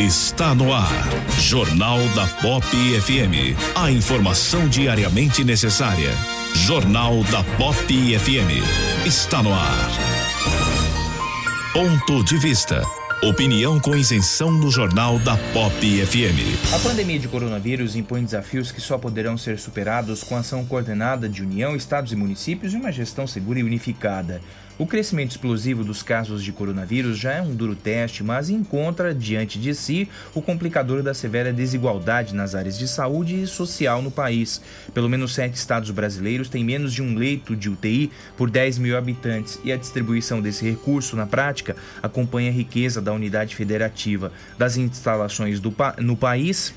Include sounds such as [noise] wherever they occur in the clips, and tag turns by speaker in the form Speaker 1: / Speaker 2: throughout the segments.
Speaker 1: Está no ar. Jornal da Pop FM. A informação diariamente necessária. Jornal da Pop FM. Está no ar. Ponto de vista. Opinião com isenção no Jornal da Pop FM.
Speaker 2: A pandemia de coronavírus impõe desafios que só poderão ser superados com ação coordenada de União, Estados e municípios e uma gestão segura e unificada. O crescimento explosivo dos casos de coronavírus já é um duro teste, mas encontra diante de si o complicador da severa desigualdade nas áreas de saúde e social no país. Pelo menos sete estados brasileiros têm menos de um leito de UTI por 10 mil habitantes e a distribuição desse recurso, na prática, acompanha a riqueza da unidade federativa das instalações do, no país.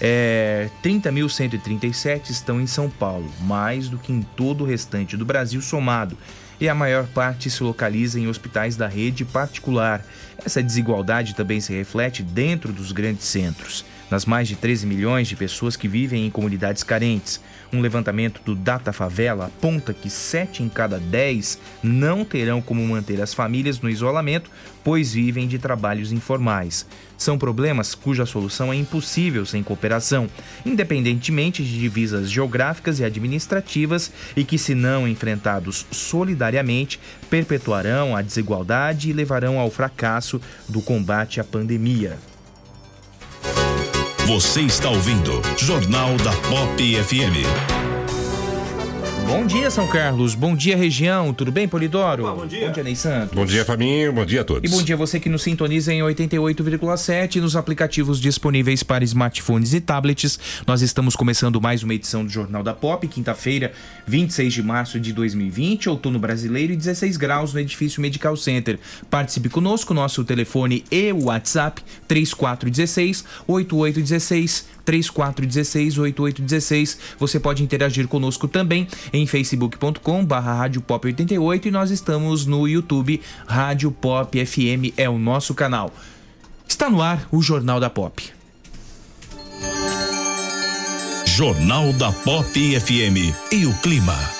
Speaker 2: É, 30.137 estão em São Paulo, mais do que em todo o restante do Brasil somado e a maior parte se localiza em hospitais da rede particular. Essa desigualdade também se reflete dentro dos grandes centros, nas mais de 13 milhões de pessoas que vivem em comunidades carentes. Um levantamento do Data Favela aponta que 7 em cada 10 não terão como manter as famílias no isolamento, pois vivem de trabalhos informais. São problemas cuja solução é impossível sem cooperação, independentemente de divisas geográficas e administrativas, e que, se não enfrentados solidariamente, perpetuarão a desigualdade e levarão ao fracasso do combate à pandemia.
Speaker 1: Você está ouvindo Jornal da Pop FM.
Speaker 2: Bom dia, São Carlos. Bom dia, região. Tudo bem, Polidoro? bom dia. Bom dia, Ney Santos.
Speaker 3: Bom dia, Fabinho. Bom dia a todos.
Speaker 2: E bom dia a você que nos sintoniza em 88,7 nos aplicativos disponíveis para smartphones e tablets. Nós estamos começando mais uma edição do Jornal da Pop, quinta-feira, 26 de março de 2020, outono brasileiro e 16 graus no edifício Medical Center. Participe conosco, nosso telefone e o WhatsApp 3416 8816 3416 8816. Você pode interagir conosco também em facebook.com barra Rádio Pop 88 e nós estamos no YouTube Rádio Pop FM é o nosso canal. Está no ar o Jornal da Pop.
Speaker 1: Jornal da Pop FM e o clima.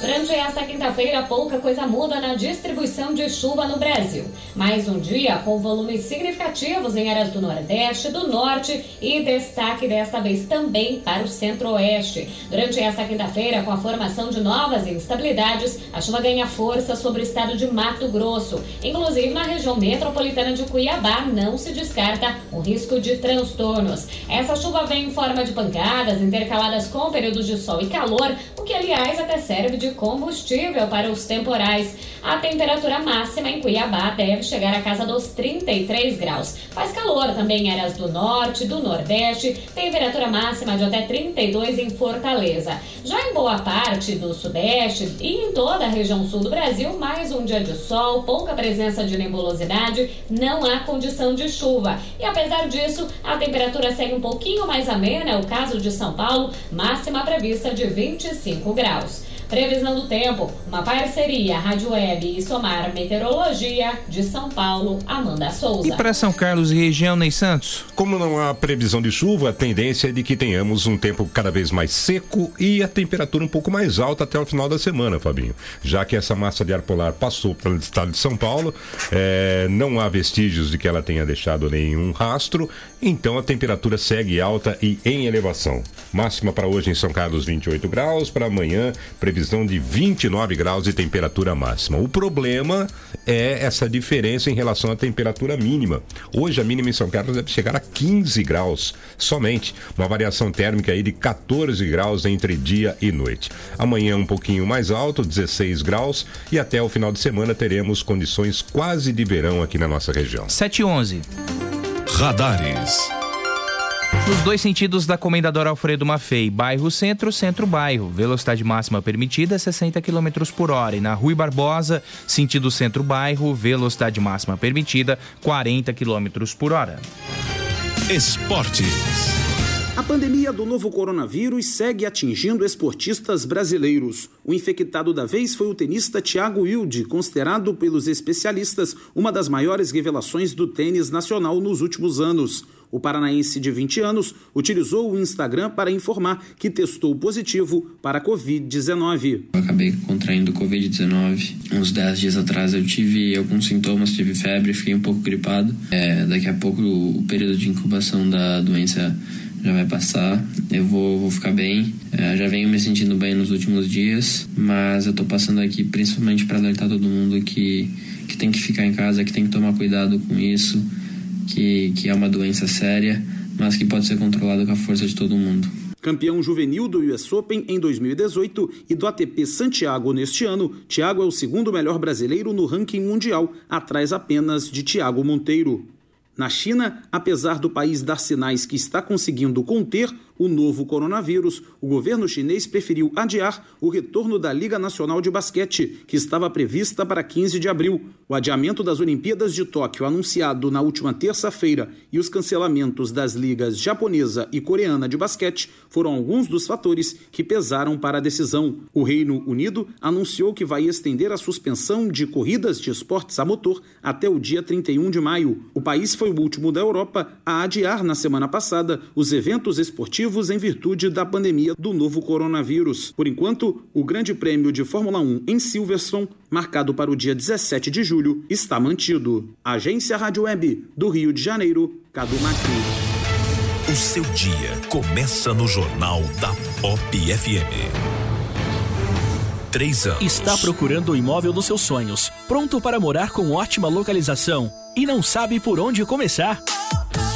Speaker 4: Durante esta quinta-feira, pouca coisa muda na distribuição de chuva no Brasil. Mais um dia com volumes significativos em áreas do Nordeste, do Norte e destaque desta vez também para o Centro-Oeste. Durante esta quinta-feira, com a formação de novas instabilidades, a chuva ganha força sobre o estado de Mato Grosso. Inclusive na região metropolitana de Cuiabá, não se descarta o risco de transtornos. Essa chuva vem em forma de pancadas intercaladas com períodos de sol e calor, o que, aliás, até serve de combustível para os temporais. A temperatura máxima em Cuiabá deve chegar à casa dos 33 graus. Faz calor também em áreas do norte, do nordeste, temperatura máxima de até 32 em Fortaleza. Já em boa parte do sudeste e em toda a região sul do Brasil, mais um dia de sol, pouca presença de nebulosidade, não há condição de chuva. E apesar disso, a temperatura segue um pouquinho mais amena, é o caso de São Paulo, máxima prevista de 25 graus. Previsão do tempo, uma parceria Rádio Web e Somar Meteorologia de São Paulo, Amanda Souza.
Speaker 2: E para São Carlos e região, Ney Santos?
Speaker 3: Como não há previsão de chuva, a tendência é de que tenhamos um tempo cada vez mais seco e a temperatura um pouco mais alta até o final da semana, Fabinho. Já que essa massa de ar polar passou pelo estado de São Paulo, é, não há vestígios de que ela tenha deixado nenhum rastro, então a temperatura segue alta e em elevação. Máxima para hoje em São Carlos, 28 graus, para amanhã, previsão de 29 graus de temperatura máxima. O problema é essa diferença em relação à temperatura mínima. Hoje a mínima em São Carlos deve chegar a 15 graus somente, uma variação térmica aí de 14 graus entre dia e noite. Amanhã um pouquinho mais alto, 16 graus, e até o final de semana teremos condições quase de verão aqui na nossa região.
Speaker 2: 7 e 11.
Speaker 1: Radares.
Speaker 2: Nos dois sentidos da Comendador Alfredo Maffei, bairro centro, centro-bairro. Velocidade máxima permitida é 60 km por hora. E na Rui Barbosa, sentido centro-bairro, velocidade máxima permitida 40 km por hora.
Speaker 1: Esportes.
Speaker 5: A pandemia do novo coronavírus segue atingindo esportistas brasileiros. O infectado da vez foi o tenista Thiago Wilde, considerado pelos especialistas uma das maiores revelações do tênis nacional nos últimos anos. O paranaense de 20 anos utilizou o Instagram para informar que testou positivo para a Covid-19.
Speaker 6: Eu acabei contraindo Covid-19. Uns 10 dias atrás eu tive alguns sintomas, tive febre, fiquei um pouco gripado. É, daqui a pouco o período de incubação da doença já vai passar, eu vou, vou ficar bem. É, já venho me sentindo bem nos últimos dias, mas eu tô passando aqui principalmente para alertar todo mundo que, que tem que ficar em casa, que tem que tomar cuidado com isso, que, que é uma doença séria, mas que pode ser controlada com a força de todo mundo.
Speaker 5: Campeão juvenil do US Open em 2018 e do ATP Santiago neste ano, Thiago é o segundo melhor brasileiro no ranking mundial, atrás apenas de Thiago Monteiro. Na China, apesar do país dar sinais que está conseguindo conter o novo coronavírus, o governo chinês preferiu adiar o retorno da Liga Nacional de Basquete, que estava prevista para 15 de abril. O adiamento das Olimpíadas de Tóquio, anunciado na última terça-feira, e os cancelamentos das ligas japonesa e coreana de basquete foram alguns dos fatores que pesaram para a decisão. O Reino Unido anunciou que vai estender a suspensão de corridas de esportes a motor até o dia 31 de maio. O país foi o último da Europa a adiar na semana passada os eventos esportivos em virtude da pandemia do novo coronavírus. Por enquanto, o Grande Prêmio de Fórmula 1 em Silverstone, marcado para o dia 17 de julho, está mantido. Agência Rádio Web do Rio de Janeiro, Cadu Macri.
Speaker 1: O seu dia começa no Jornal da Pop FM. Três anos.
Speaker 7: Está procurando o imóvel dos seus sonhos, pronto para morar com ótima localização e não sabe por onde começar?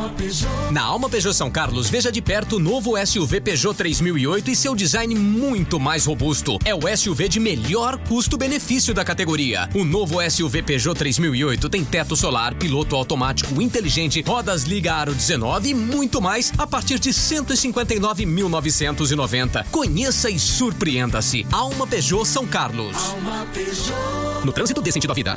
Speaker 8: Alma.
Speaker 9: Na Alma Peugeot São Carlos, veja de perto o novo SUV Peugeot 3008 e seu design muito mais robusto. É o SUV de melhor custo-benefício da categoria. O novo SUV Peugeot 3008 tem teto solar, piloto automático inteligente, rodas liga aro 19 e muito mais a partir de 159.990. Conheça e surpreenda-se. Alma Peugeot São Carlos.
Speaker 8: Alma Peugeot.
Speaker 9: No trânsito dê sentido à vida.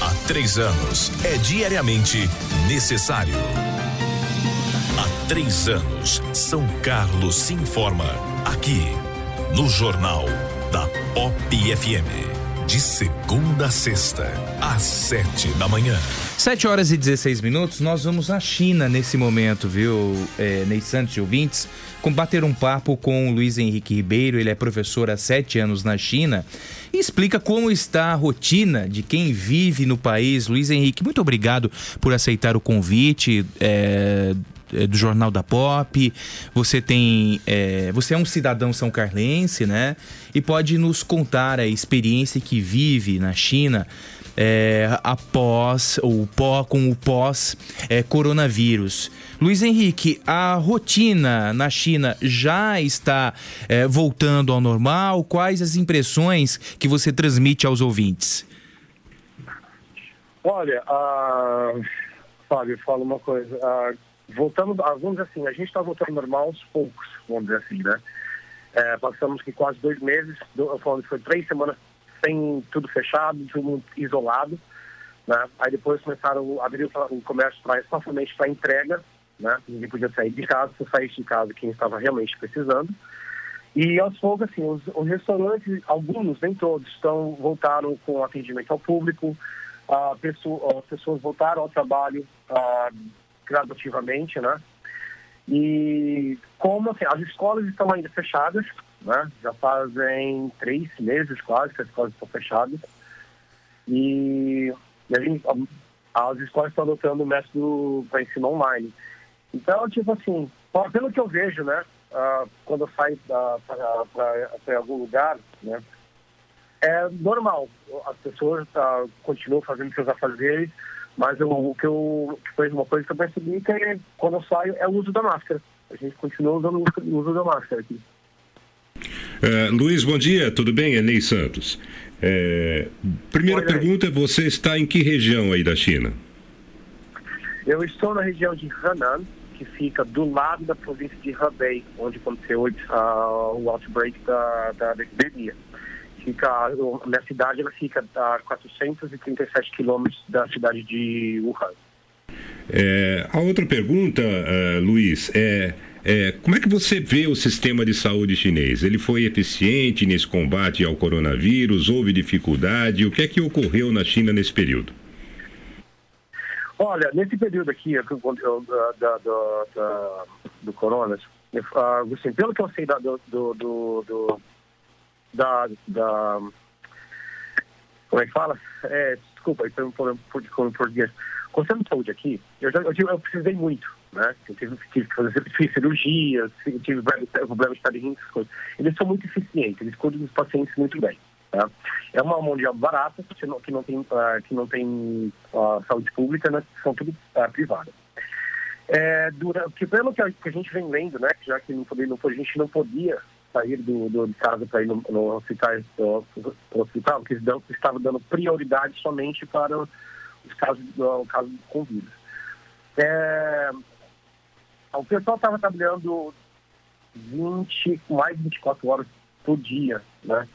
Speaker 1: Há três anos é diariamente necessário. Há três anos, São Carlos se informa aqui no Jornal da Pop FM. De segunda a sexta, às sete da manhã.
Speaker 2: 7 horas e 16 minutos, nós vamos à China nesse momento, viu, é, Ney Santos e ouvintes, bater um papo com o Luiz Henrique Ribeiro, ele é professor há sete anos na China e explica como está a rotina de quem vive no país. Luiz Henrique, muito obrigado por aceitar o convite. é, é, do Jornal da Pop, você tem, é, você é um cidadão são carlense, né? E pode nos contar a experiência que vive na China é, após ou pó com o pós é, coronavírus. Luiz Henrique, a rotina na China já está é, voltando ao normal? Quais as impressões que você transmite aos ouvintes?
Speaker 10: Olha, ah, Fábio, fala uma coisa. ah, voltando, ah, vamos dizer assim, a gente está voltando normal aos poucos, vamos dizer assim, né? É, passamos que quase dois meses, do- falando foi três semanas sem tudo fechado, tudo isolado, né? Aí depois começaram a abrir o, comércio pra, somente para entrega, né? Ninguém podia sair de casa, se saísse de casa quem estava realmente precisando. E aos poucos, assim, os, os restaurantes, alguns, nem todos, estão, voltaram com atendimento ao público, a pessoa, as pessoas voltaram ao trabalho ah, gradativamente, né? E como assim, as escolas estão ainda fechadas, né? Já fazem três meses quase que as escolas estão fechadas. E, e a gente, as escolas estão adotando o método para ensino online. Então, tipo assim, pelo que eu vejo, né? quando eu saio para algum lugar, né? É normal. As pessoas ah, continuam fazendo seus afazeres, mas eu, o que eu foi uma coisa que eu percebi que é, quando eu saio é o uso da máscara. A gente continua usando o uso da máscara aqui.
Speaker 3: É, Luiz, bom dia, tudo bem? É Ney Santos. É, primeira pergunta, você está em que região aí da China?
Speaker 10: Eu estou na região de Henan, que fica do lado da província de Hebei, onde aconteceu ah, o outbreak da, da epidemia. Fica, a minha cidade ela fica a 437 quilômetros da cidade de Wuhan.
Speaker 3: É, a outra pergunta, eh, Luiz, é, é como é que você vê o sistema de saúde chinês? Ele foi eficiente nesse combate ao coronavírus? Houve dificuldade? O que é que ocorreu na China nesse período?
Speaker 10: Olha, nesse período aqui eu, da, da, da, do corona, uh, assim, pelo que eu sei do, do, do, da, da, como é que fala? É, desculpa, então por, por, por português. Conselho de saúde aqui, eu, já, eu, eu precisei muito, né? Eu tive, tive que fazer fiz cirurgias, tive problemas de estar de coisas. Eles são muito eficientes, eles cuidam dos pacientes muito bem. Tá? É uma mão de obra barata, que não, que não tem, uh, que não tem uh, saúde pública, né? são tudo uh, privadas. É, durante, pelo que a, que a, gente vem lendo, né, já que não não, a gente não podia sair do, do de casa para ir no, no hospital, no, no hospital, que estava dando prioridade somente para os casos, o caso com vírus. É, o pessoal estava trabalhando 20, mais de 24 horas por dia, né?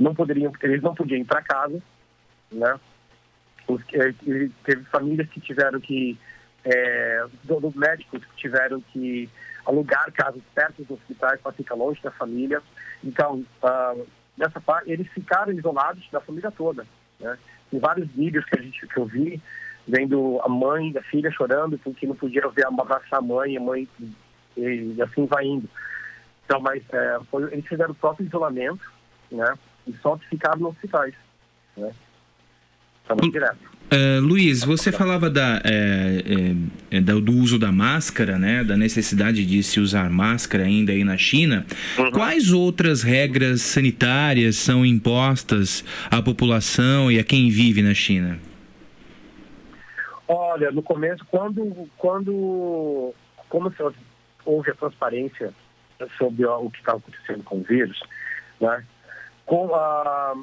Speaker 10: não poderiam, eles não podiam ir para casa, né? Os, é, teve famílias que tiveram que, é, dos médicos que tiveram que alugar casas perto dos hospitais para ficar longe da família. Então, uh, nessa parte, eles ficaram isolados da família toda, né? Tem vários vídeos que a gente que eu vi vendo a mãe da filha chorando porque não podia ver abraçar a mãe, a mãe e, e assim vai indo. Então, mas é, foi, eles fizeram o próprio isolamento, né? e só ficaram nos hospitais. Né? Direto.
Speaker 2: Uh, Luiz, você falava da, é, é, do uso da máscara, né? Da necessidade de se usar máscara ainda aí na China. Uhum. Quais outras regras sanitárias são impostas à população e a quem vive na China?
Speaker 10: Olha, no começo, quando, quando como houve a transparência sobre o que estava acontecendo com o vírus, né? com, a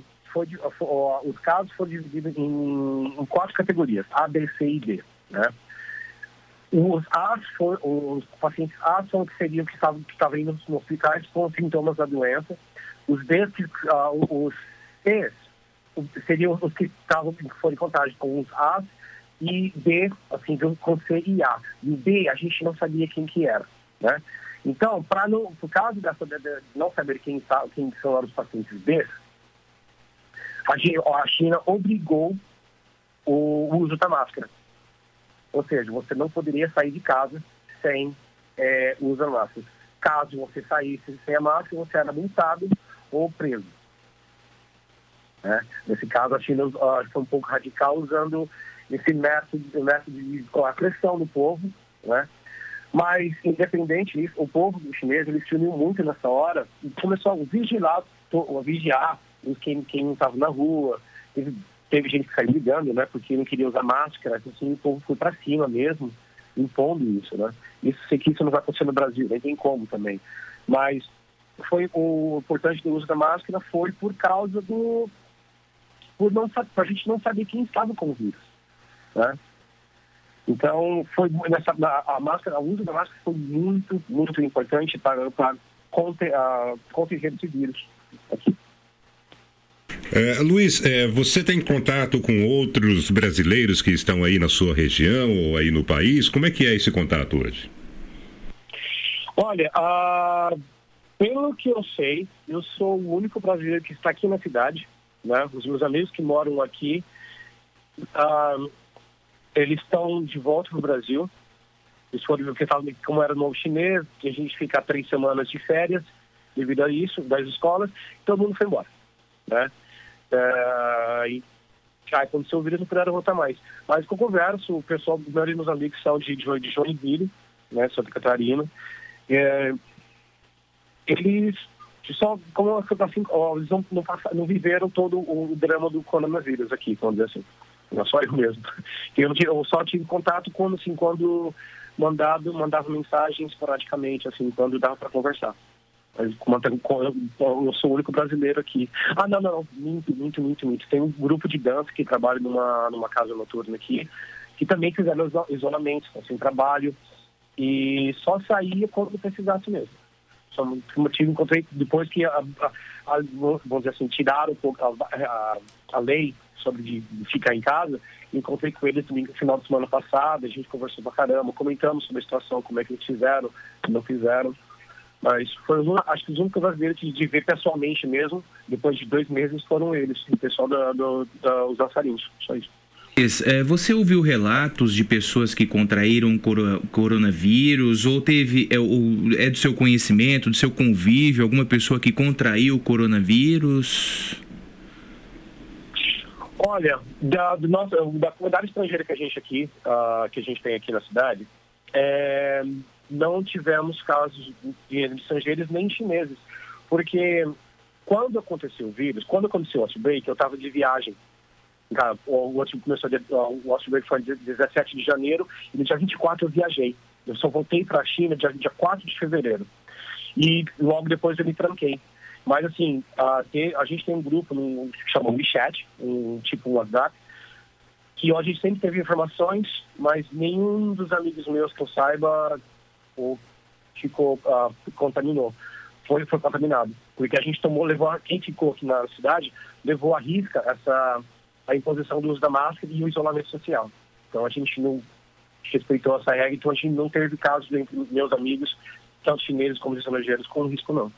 Speaker 10: foi, os casos foram divididos em, em, quatro categorias, A, B, C e D. Né? Os A, for, os pacientes A são que seriam que estavam, que estavam indo nos hospitais com sintomas da doença. Os B, que, uh, os C seriam os que estavam que foram em com os A e B, assim, com C e A. E B, a gente não sabia quem que era, né? Então, para por causa dessa, de, de não saber quem, tá, quem são os pacientes B, a, China obrigou o uso da máscara. Ou seja, você não poderia sair de casa sem é, usar máscara. Caso você saísse sem a máscara, você era multado ou preso. Né? Nesse caso, a China uh, foi um pouco radical usando esse método, método de colocar pressão no povo, né? Mas, independente disso, o povo chinês ele se uniu muito nessa hora e começou a vigiar, a vigiar quem, quem estava na rua. Teve, teve gente que saiu ligando, né, porque não queria usar máscara. Assim, o povo foi para cima mesmo, impondo isso, né. Isso, sei que isso não vai acontecer no Brasil, nem tem como também. Mas foi o importante do uso da máscara foi por causa do por não a gente não saber quem estava com o vírus, né? Então, foi nessa, a, máscara, o uso da máscara foi muito, muito importante para, para conter, uh, conter esse vírus aqui.
Speaker 3: É, Luiz, é, você tem contato com outros brasileiros que estão aí na sua região ou aí no país? Como é que é esse contato hoje?
Speaker 10: Uh, pelo que eu sei, eu sou o único brasileiro que está aqui na cidade. Né? Os meus amigos que moram aqui, uh, eles estão de volta no Brasil. Eles foram porque falam como era novo chinês, que a gente fica três semanas de férias devido a isso, das escolas, todo mundo foi embora. Né? É, e aí aconteceu o vírus, não puderam voltar mais. Mas com converso, o pessoal, os meus amigos são de, de, de Joinville, né, Santa Catarina, é, eles só, como assim, eles não, não, não viveram todo o drama do coronavírus aqui, vamos dizer assim. Não só eu mesmo. [laughs] Eu, eu só tive contato quando, assim, quando mandado, mandava mensagens esporadicamente, assim, quando dava para conversar. Eu sou o único brasileiro aqui. Ah, não, não. Muito, muito, muito, muito. Tem um grupo de dança que trabalha numa, numa casa noturna aqui, que também fizeram isolamento, estão sem trabalho. E só saía quando precisasse mesmo. Só motivo encontrei depois que, a, a, a, vamos dizer assim, tiraram um pouco a, a, lei sobre de, ficar em casa. Encontrei com eles no final de semana passada, a gente conversou pra caramba, comentamos sobre a situação, como é que eles fizeram, não fizeram. Mas foi, acho que os únicos brasileiros que de ver pessoalmente mesmo, depois de dois meses, foram eles, o pessoal da, do, da, os dançarinos, só isso.
Speaker 2: É, você ouviu relatos de pessoas que contraíram coronavírus ou teve é, ou é do seu conhecimento, do seu convívio, alguma pessoa que contraiu o coronavírus?
Speaker 10: Olha, da, do nosso, da comunidade estrangeira que a gente aqui, uh, que a gente tem aqui na cidade, é, não tivemos casos de estrangeiros nem chineses, porque quando aconteceu o vírus, quando aconteceu o outbreak, eu estava de viagem. Tá, o outbreak começou, outbreak foi dia 17 de janeiro e no dia 24 eu viajei. Eu só voltei para a China dia, dia 4 de fevereiro. E logo depois eu me tranquei. Mas assim, a, a gente tem um grupo no, que chama WeChat, um tipo WhatsApp, que a gente sempre teve informações, mas nenhum dos amigos meus que eu saiba ou ficou uh, contaminou, foi foi contaminado, porque a gente tomou levou quem ficou aqui na cidade levou a risca essa a imposição do uso da máscara e o isolamento social. Então a gente não respeitou essa regra, então a gente não teve casos entre meus amigos, tanto chineses como estrangeiros, com risco não.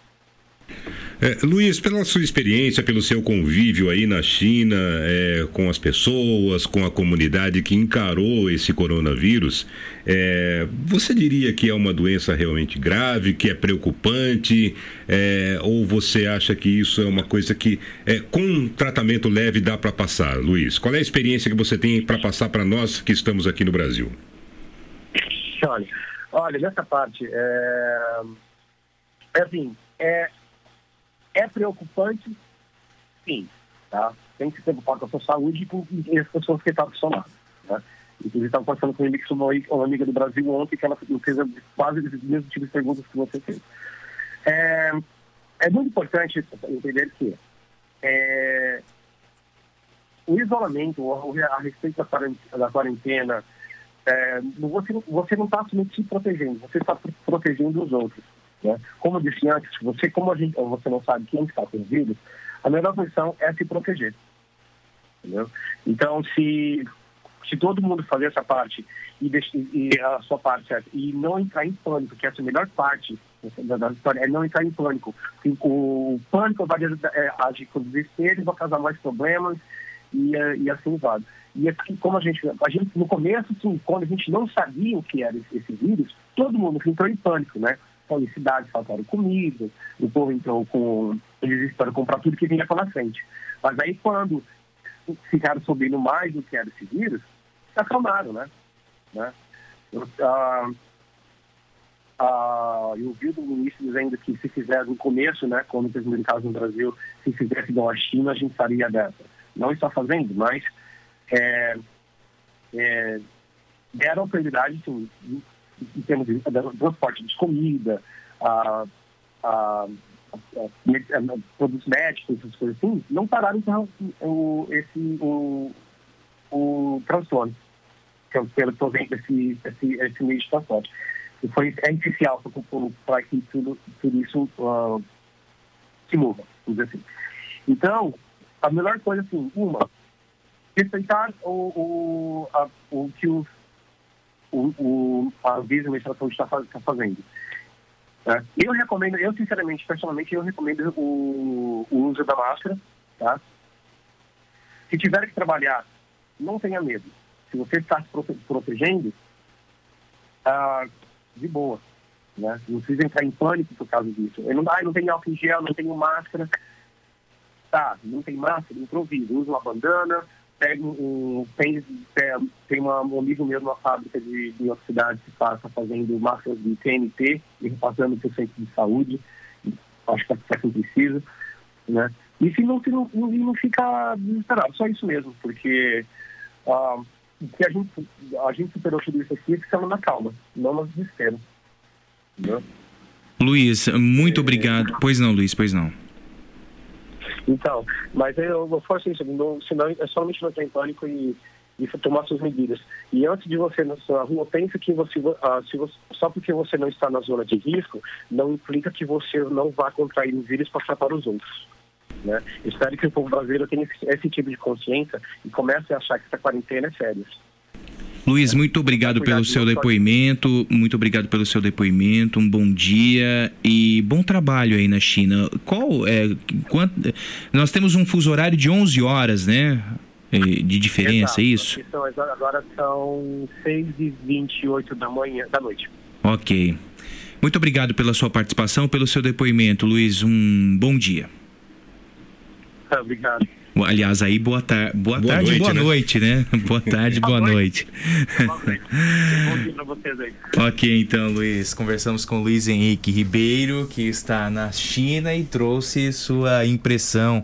Speaker 3: É, Luiz, pela sua experiência, pelo seu convívio aí na China, é, com as pessoas, com a comunidade que encarou esse coronavírus, é, você diria que é uma doença realmente grave, que é preocupante, é, ou você acha que isso é uma coisa que, é, com um tratamento leve, dá para passar? Luiz, qual é a experiência que você tem para passar para nós que estamos aqui no Brasil?
Speaker 10: Olha, olha nessa parte, é, é assim, é, é preocupante, sim. Tá? Tem que se preocupar com a sua saúde e com as pessoas que estão acostumadas. Né? Inclusive, estava conversando com uma amiga do Brasil ontem que ela fez quase os mesmos tipos de perguntas que você fez. É, é muito importante entender que é, o isolamento, a respeito da quarentena, é, você, você não está se protegendo, você está protegendo os outros. Né? Como eu disse antes, você, como a gente, você não sabe quem está com o vírus, a melhor posição é se proteger. Entendeu? Então, se, se todo mundo fazer essa parte e, e a sua parte certo, e não entrar em pânico, que essa é a melhor parte da, da história, é não entrar em pânico. O, pânico vai é, agir com desespero, vai causar mais problemas e, e assim vai. E aqui, como a gente, a gente, no começo, assim, quando a gente não sabia o que era esse, esse vírus, todo mundo entrou em pânico, né? Cidades faltaram comida, o povo entrou com desespero comprar tudo que vinha pela frente. Mas aí quando ficaram sabendo mais do que era esse vírus, se acalmaram, né? né? Eu, ah, ah, eu vi do ministro dizendo que se fizesse no começo, né, quando teve caso no Brasil, se fizesse igual a China, a gente faria dessa. Não está fazendo, mas é, é, deram prioridade, em termos de transporte de comida, a, a, a, produtos médicos, essas coisas assim, não pararam o, esse, o, o transtorno, que é pelo que eu vendo esse, esse, esse meio de transporte. E foi, é essencial para que tudo, tudo isso uh, se mova, vamos dizer assim. Então, a melhor coisa, assim, uma, respeitar o, o, a, o que os o, o, a Visa Administração está, está fazendo. Tá? Eu recomendo, eu sinceramente, personalmente, eu recomendo o, o uso da máscara. Tá? Se tiver que trabalhar, não tenha medo. Se você está se protegendo, ah, de boa. Né? Não precisa entrar em pânico por causa disso. Eu não, ah, não tenho álcool em gel, não tenho máscara. Tá, não tem máscara, improvisa. Usa uma bandana, pega um, tem, tem uma, um amigo meu numa fábrica de, cidade que está fazendo máscaras de TNT e repassando para o centro de saúde. Acho que é quem precisa. Né? E se não, se não, não, não fica desesperado, só isso mesmo, porque ah, que a, gente, a gente superou tudo isso aqui ficando na calma, não no desespero. Entendeu?
Speaker 2: Luiz, muito obrigado. Pois não, Luiz, pois não.
Speaker 10: Então, mas eu vou forçar isso, não, senão é somente não ter em pânico e, e tomar suas medidas. E antes de você na sua rua, pense que você, ah, se você, só porque você não está na zona de risco, não implica que você não vá contrair o vírus e passar para os outros. Né? Espero que o povo brasileiro tenha esse, esse tipo de consciência e comece a achar que essa quarentena é séria.
Speaker 2: Luiz, muito obrigado pelo seu depoimento, muito obrigado pelo seu depoimento, um bom dia e bom trabalho aí na China. Qual é, quanto, nós temos um fuso horário de 11 horas, né? de diferença, é isso?
Speaker 10: São- agora são 6 e 28 da manhã, da noite.
Speaker 2: Ok. Muito obrigado pela sua participação, pelo seu depoimento, Luiz. Um bom dia.
Speaker 10: Obrigado.
Speaker 2: Aliás, aí boa, tar boa,
Speaker 3: Boa
Speaker 2: tarde,
Speaker 3: noite,
Speaker 2: boa
Speaker 3: né?
Speaker 2: noite, né? [laughs] Boa tarde, boa noite.
Speaker 10: Bom dia pra vocês aí. [laughs]
Speaker 2: ok, então, Luiz. Conversamos com Luiz Henrique Ribeiro, que está na China e trouxe sua impressão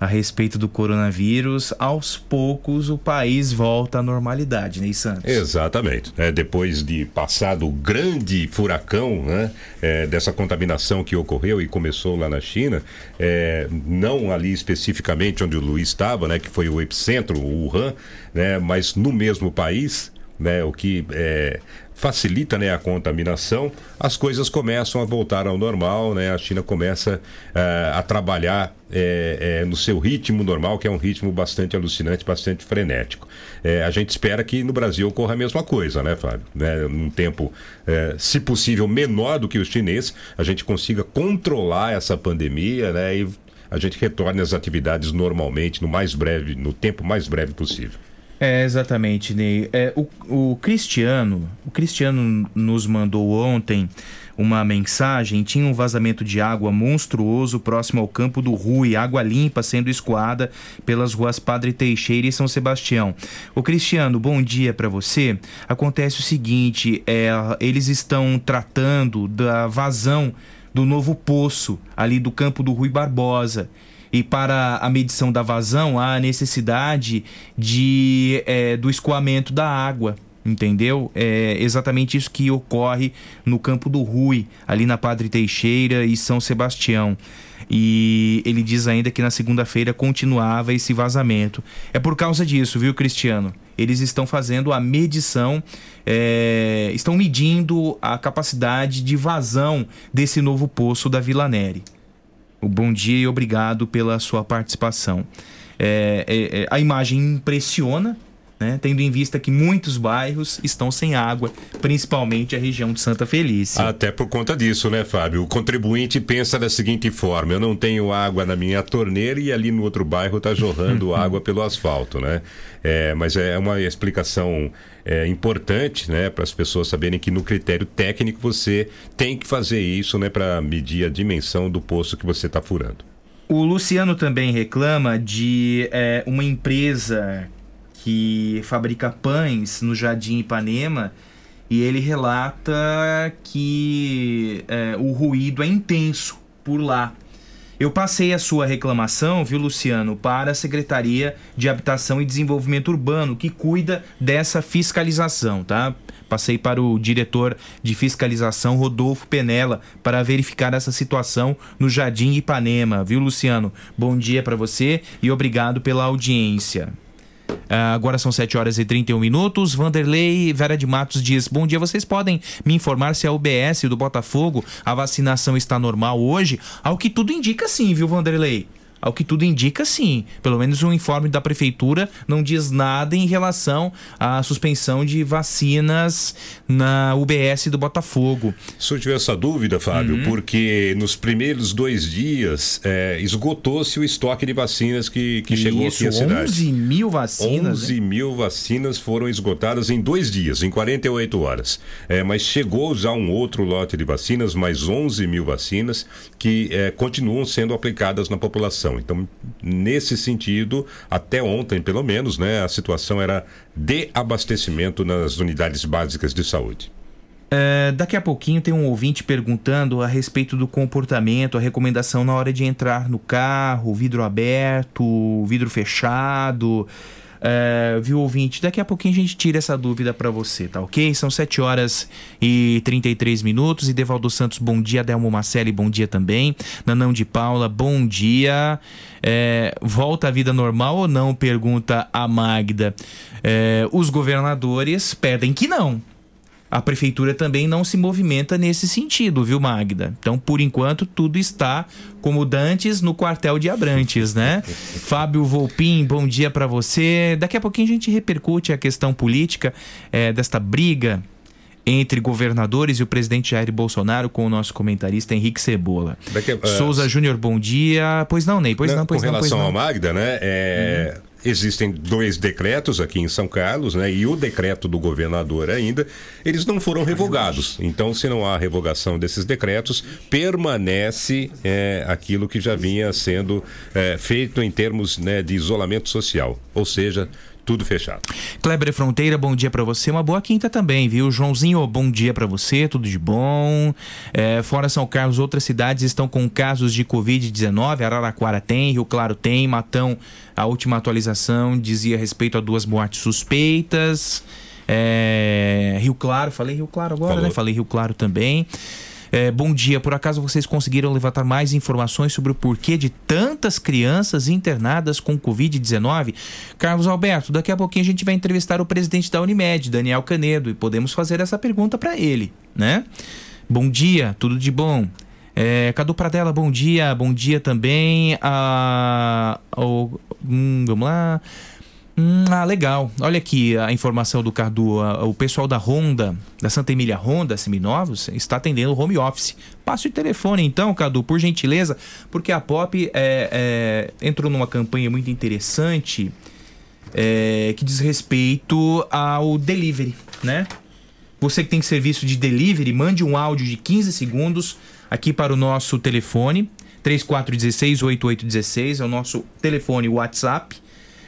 Speaker 2: a respeito do coronavírus. Aos poucos, o país volta à normalidade, né, Santos?
Speaker 3: Exatamente. É, depois de passado o grande furacão né, é, dessa contaminação que ocorreu e começou lá na China, é, não ali especificamente onde o Luiz estava, né, que foi o epicentro, o Wuhan, né, mas no mesmo país, né, o que é, facilita né, a contaminação, as coisas começam a voltar ao normal, né, a China começa eh, a trabalhar eh, eh, no seu ritmo normal, que é um ritmo bastante alucinante, bastante frenético. A gente espera que no Brasil ocorra a mesma coisa, né, Fábio? Né, num tempo, se possível, menor do que o chinês, a gente consiga controlar essa pandemia né, e a gente retorne às atividades normalmente, no mais breve, no tempo mais breve possível.
Speaker 2: É, exatamente, Ney. É, o, o Cristiano, o Cristiano nos mandou ontem uma mensagem, tinha um vazamento de água monstruoso próximo ao campo do Rui, água limpa sendo escoada pelas ruas Padre Teixeira e São Sebastião. O Cristiano, bom dia para você. Acontece o seguinte, é, eles estão tratando da vazão do novo poço ali do campo do Rui Barbosa. E para a medição da vazão, há a necessidade de, é, do escoamento da água. Entendeu? É exatamente isso que ocorre no campo do Rui, ali na Padre Teixeira e São Sebastião. E ele diz ainda que na segunda-feira continuava esse vazamento. É por causa disso, viu, Cristiano? Eles estão fazendo a medição, é, estão medindo a capacidade de vazão desse novo poço da Vila Neri. Bom dia e obrigado pela sua participação. É, é, é, a imagem impressiona, né? tendo em vista que muitos bairros estão sem água, principalmente a região de Santa Felícia.
Speaker 3: Até por conta disso, né, Fábio? O contribuinte pensa da seguinte forma: eu não tenho água na minha torneira e ali no outro bairro está jorrando [laughs] água pelo asfalto, né? É, mas é uma explicação é, importante, né, para as pessoas saberem que no critério técnico você tem que fazer isso, né, para medir a dimensão do poço que você está furando.
Speaker 2: O Luciano também reclama de é, uma empresa que fabrica pães no Jardim Ipanema e ele relata que é, o ruído é intenso por lá. Eu passei a sua reclamação, viu, Luciano, para a Secretaria de Habitação e Desenvolvimento Urbano, que cuida dessa fiscalização, tá? Passei para o diretor de fiscalização, Rodolfo Penela, para verificar essa situação no Jardim Ipanema, viu, Luciano? Bom dia para você e obrigado pela audiência. Ah, agora são 7 horas e 31 minutos. Vanderlei Vera de Matos diz: Bom dia, vocês podem me informar se a UBS do Botafogo a vacinação está normal hoje? Ao que tudo indica sim, viu, Vanderlei? Ao que tudo indica, sim. Pelo menos o informe da prefeitura não diz nada em relação à suspensão de vacinas na UBS do Botafogo.
Speaker 3: Surgiu essa dúvida, Fábio,
Speaker 2: Uhum.
Speaker 3: porque nos primeiros dois dias é, esgotou-se o estoque de vacinas que, que chegou
Speaker 2: Isso,
Speaker 3: aqui à cidade.
Speaker 2: 11 mil vacinas.
Speaker 3: 11 mil vacinas foram esgotadas em dois dias, em 48 horas. É, mas chegou já um outro lote de vacinas, mais 11 mil vacinas, que é, continuam sendo aplicadas na população. Então, nesse sentido, até ontem, pelo menos, né, a situação era de abastecimento nas unidades básicas de saúde.
Speaker 2: É, daqui a pouquinho tem um ouvinte perguntando a respeito do comportamento, a recomendação na hora de entrar no carro, vidro aberto, vidro fechado. É, viu, ouvinte? Daqui a pouquinho a gente tira essa dúvida para você, tá ok? São 7 horas e 33 minutos. E Devaldo Santos, bom dia. Delmo Marcelli, bom dia também. Nanão de Paula, bom dia. É, volta à vida normal ou não? Pergunta a Magda. É, os governadores pedem que não a prefeitura também não se movimenta nesse sentido, viu, Magda? Então, por enquanto, tudo está como dantes no quartel de Abrantes, né? [laughs] Fábio Volpin, bom dia para você. Daqui a pouquinho a gente repercute a questão política eh, desta briga entre governadores e o presidente Jair Bolsonaro com o nosso comentarista Henrique Cebola.
Speaker 3: Daqui a-
Speaker 2: Souza Júnior, bom dia. Pois não, Ney, pois não, pois
Speaker 3: com
Speaker 2: não, pois
Speaker 3: relação
Speaker 2: não.
Speaker 3: ao Magda, né? é, existem dois decretos aqui em São Carlos, né? E o decreto do governador ainda, eles não foram revogados. Então, se não há revogação desses decretos, permanece é, aquilo que já vinha sendo é, feito em termos né, de isolamento social. Ou seja, tudo fechado.
Speaker 2: Kleber Fronteira, bom dia para você. Uma boa quinta também, viu? Joãozinho, bom dia para você, tudo de bom. É, fora São Carlos, outras cidades estão com casos de Covid-19. Araraquara tem, Rio Claro tem, Matão, a última atualização dizia respeito a duas mortes suspeitas. É, Rio Claro, falei Rio Claro agora, Falou. né? Falei Rio Claro também. É, bom dia, por acaso vocês conseguiram levantar mais informações sobre o porquê de tantas crianças internadas com Covid-19? Carlos Alberto, daqui a pouquinho a gente vai entrevistar o presidente da Unimed, Daniel Canedo, e podemos fazer essa pergunta para ele, né? Bom dia, tudo de bom? É, Cadu Pradella, bom dia. Bom dia também. A, ao, hum, vamos lá. Hum, ah, legal. Olha aqui a informação do Cardu. O pessoal da Honda, da Santa Emília Honda, Seminovos, está atendendo home office. Passe o telefone então, Cadu, por gentileza, porque a Pop é, é, entrou numa campanha muito interessante é, que diz respeito ao delivery, né? Você que tem serviço de delivery, mande um áudio de 15 segundos aqui para o nosso telefone 3416 8816, é o nosso telefone WhatsApp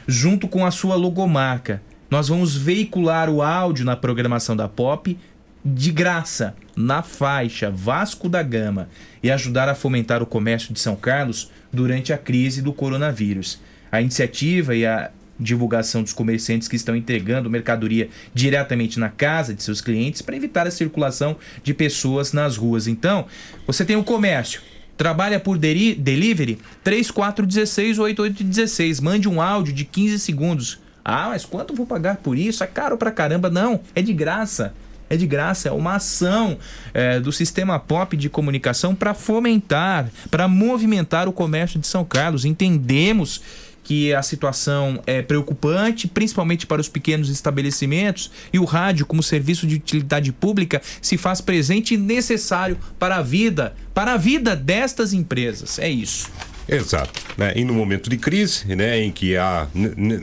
Speaker 2: junto com a sua logomarca. Nós vamos veicular o áudio na programação da Pop de graça na faixa Vasco da Gama e ajudar a fomentar o comércio de São Carlos durante a crise do coronavírus. A iniciativa e a divulgação dos comerciantes que estão entregando mercadoria diretamente na casa de seus clientes para evitar a circulação de pessoas nas ruas. Então, você tem o comércio, Trabalha por deri- delivery 3416 8816. Mande um áudio de 15 segundos. Ah, mas quanto vou pagar por isso? É caro pra caramba. Não, é de graça. É de graça, é uma ação é, do sistema pop de comunicação para fomentar, para movimentar o comércio de São Carlos. Entendemos que a situação é preocupante, principalmente para os pequenos estabelecimentos, e o rádio, como serviço de utilidade pública, se faz presente e necessário para a vida, para a vida destas empresas. É isso.
Speaker 3: Exato. Né? E no momento de crise, né, em que há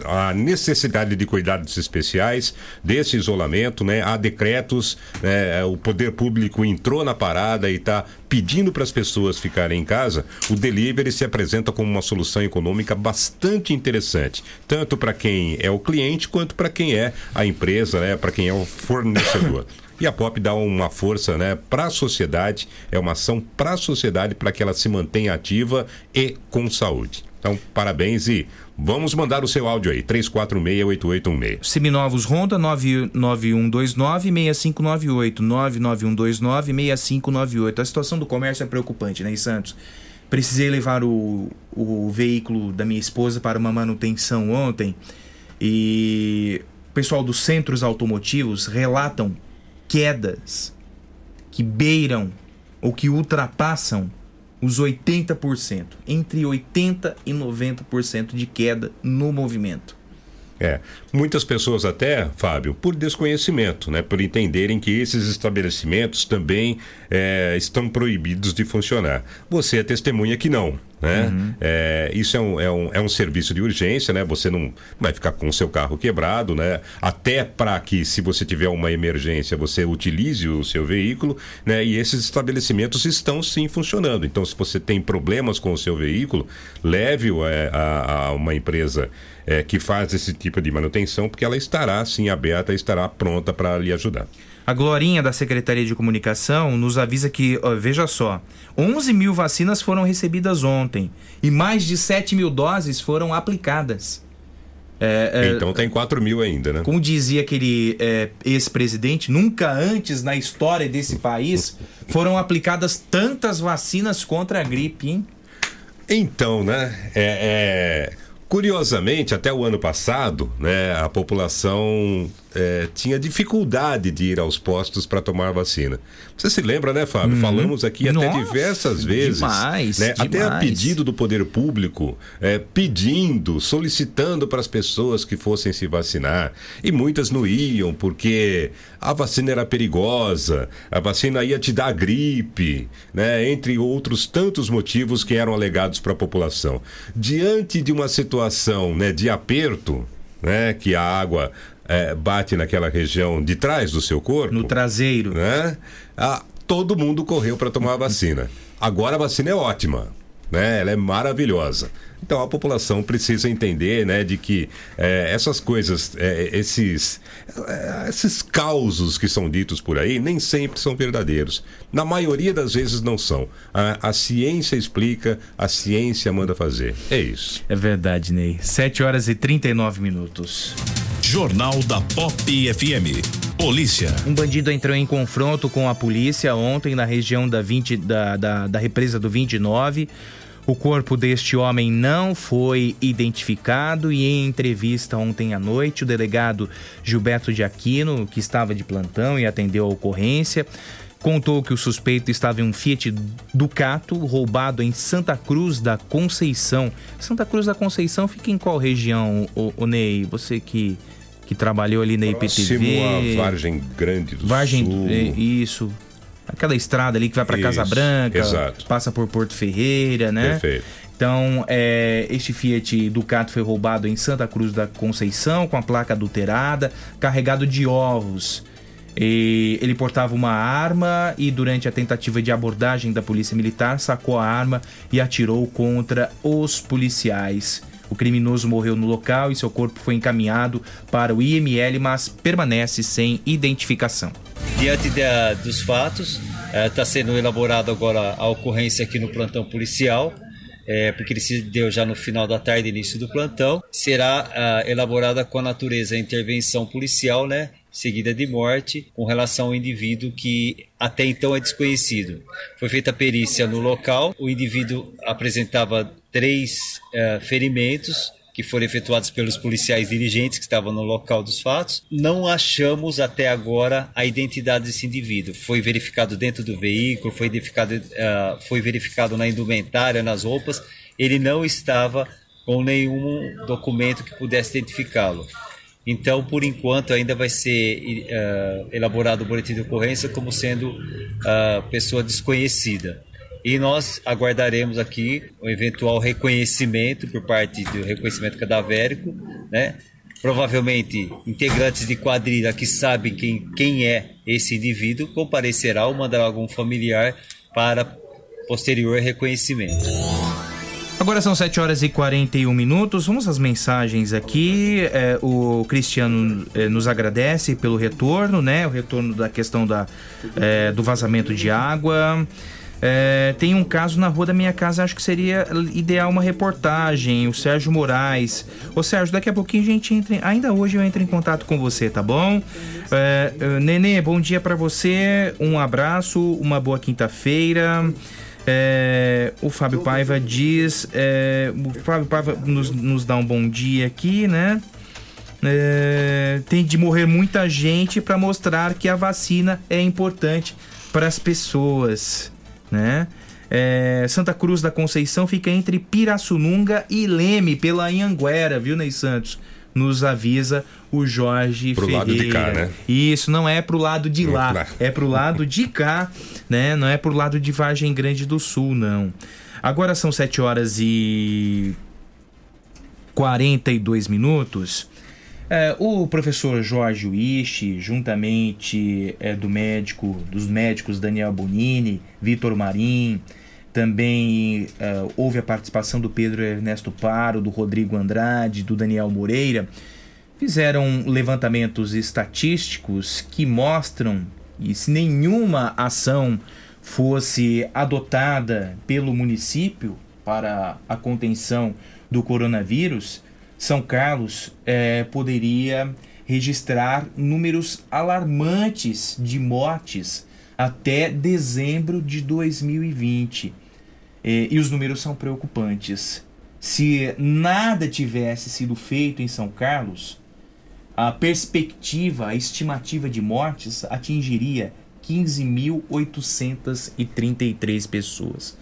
Speaker 3: a necessidade de cuidados especiais, desse isolamento, né, há decretos, né, o poder público entrou na parada e está pedindo para as pessoas ficarem em casa, o delivery se apresenta como uma solução econômica bastante interessante, tanto para quem é o cliente quanto para quem é a empresa, né, para quem é o fornecedor. [coughs] E a POP dá uma força né, para a sociedade, é uma ação para a sociedade para que ela se mantenha ativa e com saúde. Então, parabéns e vamos mandar o seu áudio aí, 346-8816.
Speaker 2: Seminovos Honda 99129-6598, 99129-6598. A situação do comércio é preocupante, né, Santos? Precisei levar o, o veículo da minha esposa para uma manutenção ontem e o pessoal dos centros automotivos relatam quedas que beiram ou que ultrapassam os 80%, entre 80 e 90% de queda no movimento.
Speaker 3: É, muitas pessoas até, Fábio, por desconhecimento, né, por entenderem que esses estabelecimentos também é, estão proibidos de funcionar. Você é testemunha que não. Né? Uhum. É, isso é um, é, um, é um serviço de urgência, né? Você não vai ficar com o seu carro quebrado, né? Até para que, se você tiver uma emergência, você utilize o seu veículo, né? E esses estabelecimentos estão sim funcionando. Então, se você tem problemas com o seu veículo, leve-o é, a, a, uma empresa é, que faz esse tipo de manutenção, porque ela estará sim aberta, estará pronta para lhe ajudar.
Speaker 2: A Glorinha da Secretaria de Comunicação nos avisa que, ó, veja só, 11 mil vacinas foram recebidas ontem e mais de 7 mil doses foram aplicadas.
Speaker 3: É, é, então tem 4 mil ainda, né?
Speaker 2: Como dizia aquele é, ex-presidente, nunca antes na história desse país [laughs] foram aplicadas tantas vacinas contra a gripe, hein?
Speaker 3: Então, né? é, é Curiosamente, até o ano passado, né, a população é, tinha dificuldade de ir aos postos para tomar vacina. Você se lembra, né, Fábio?
Speaker 2: Uhum.
Speaker 3: Falamos aqui
Speaker 2: Nossa,
Speaker 3: até diversas vezes.
Speaker 2: demais,
Speaker 3: né? Até a
Speaker 2: demais.
Speaker 3: pedido do poder público, é, pedindo, solicitando para as pessoas que fossem se vacinar. E muitas não iam, porque a vacina era perigosa, a vacina ia te dar gripe, né? entre outros tantos motivos que eram alegados para a população. Diante de uma situação né, de aperto, né, que a água é, bate naquela região de trás do seu corpo. No
Speaker 2: traseiro.
Speaker 3: Né? Ah, todo mundo correu para tomar a vacina. Agora a vacina é ótima. Né? Ela é maravilhosa. Então a população precisa entender né, de que é, essas coisas, é, esses, é, esses causos que são ditos por aí, nem sempre são verdadeiros. Na maioria das vezes não são. A, a ciência explica, a ciência manda fazer. É isso.
Speaker 2: É verdade, Ney. 7 horas e 39 minutos.
Speaker 1: Jornal da Pop FM. Polícia.
Speaker 2: Um bandido entrou em confronto com a polícia ontem na região da, 20, da, da, da represa do 29. O corpo deste homem não foi identificado e em entrevista ontem à noite, o delegado Gilberto de Aquino, que estava de plantão e atendeu a ocorrência, contou que o suspeito estava em um Fiat Ducato roubado em Santa Cruz da Conceição. Santa Cruz da Conceição fica em qual região, o, o Ney? Você que, que trabalhou ali na IPTV.
Speaker 3: Próximo a Vargem Grande do
Speaker 2: Vargem,
Speaker 3: Sul.
Speaker 2: é, isso. Aquela estrada ali que vai para Casa Branca,
Speaker 3: exato.
Speaker 2: passa por Porto Ferreira, né?
Speaker 3: Perfeito.
Speaker 2: Então, é, este Fiat Ducato foi roubado em Santa Cruz da Conceição com a placa adulterada, carregado de ovos. E ele portava uma arma e durante a tentativa de abordagem da polícia militar sacou a arma e atirou contra os policiais. O criminoso morreu no local e seu corpo foi encaminhado para o IML, mas permanece sem identificação.
Speaker 11: Diante dos fatos, está sendo elaborado agora a ocorrência aqui no plantão policial, eh, porque ele se deu já no final da tarde, início do plantão. Será ah, elaborada com a natureza a intervenção policial, né? Seguida de morte, com relação ao indivíduo que até então é desconhecido. Foi feita a perícia no local, o indivíduo apresentava três eh, ferimentos, que foram efetuados pelos policiais dirigentes que estavam no local dos fatos. Não achamos até agora a identidade desse indivíduo. Foi verificado dentro do veículo, foi verificado, ah, foi verificado na indumentária, nas roupas. Ele não estava com nenhum documento que pudesse identificá-lo. Então, por enquanto, ainda vai ser ah, elaborado o boletim de ocorrência como sendo ah, pessoa desconhecida. E nós aguardaremos aqui o eventual reconhecimento por parte do reconhecimento cadavérico, né? Provavelmente integrantes de quadrilha que sabem quem, quem é esse indivíduo comparecerá ou mandará algum familiar para posterior reconhecimento.
Speaker 2: Agora são 7 horas e 41 minutos. Vamos às mensagens aqui. É, o Cristiano é, nos agradece pelo retorno, né? O retorno da questão da, é, do vazamento de água. É, tem um caso na rua da minha casa, acho que seria ideal uma reportagem. O Sérgio Moraes. Ô Sérgio, daqui a pouquinho a gente entra. Ainda hoje eu entro em contato com você, tá bom? É, é, Nenê, bom dia pra você. Um abraço, uma boa quinta-feira. É, o Fábio Paiva diz. é, o Fábio Paiva nos, nos dá um bom dia aqui, né? É, tem de morrer muita gente para mostrar que a vacina é importante para as pessoas, né? É, Santa Cruz da Conceição fica entre Pirassununga e Leme, pela Anhanguera, viu, Ney Santos? Nos avisa o Jorge
Speaker 3: Pro
Speaker 2: Ferreira.
Speaker 3: lado de cá, né?
Speaker 2: Isso, não é pro lado de
Speaker 3: Não,
Speaker 2: lá,
Speaker 3: lá.
Speaker 2: é pro lado de cá, né? Não é pro lado de Vargem Grande do Sul, não. Agora são 7 horas e 42 minutos. É, o professor Jorge Wish, juntamente é, do médico, dos médicos Daniel Bonini, Vitor Marim, também é, houve a participação do Pedro Ernesto Paro, do Rodrigo Andrade, do Daniel Moreira, fizeram levantamentos estatísticos que mostram e se nenhuma ação fosse adotada pelo município para a contenção do coronavírus, São Carlos eh, poderia registrar números alarmantes de mortes até dezembro de 2020. Eh, e os números são preocupantes. Se nada tivesse sido feito em São Carlos, a perspectiva, a estimativa de mortes atingiria 15.833 pessoas.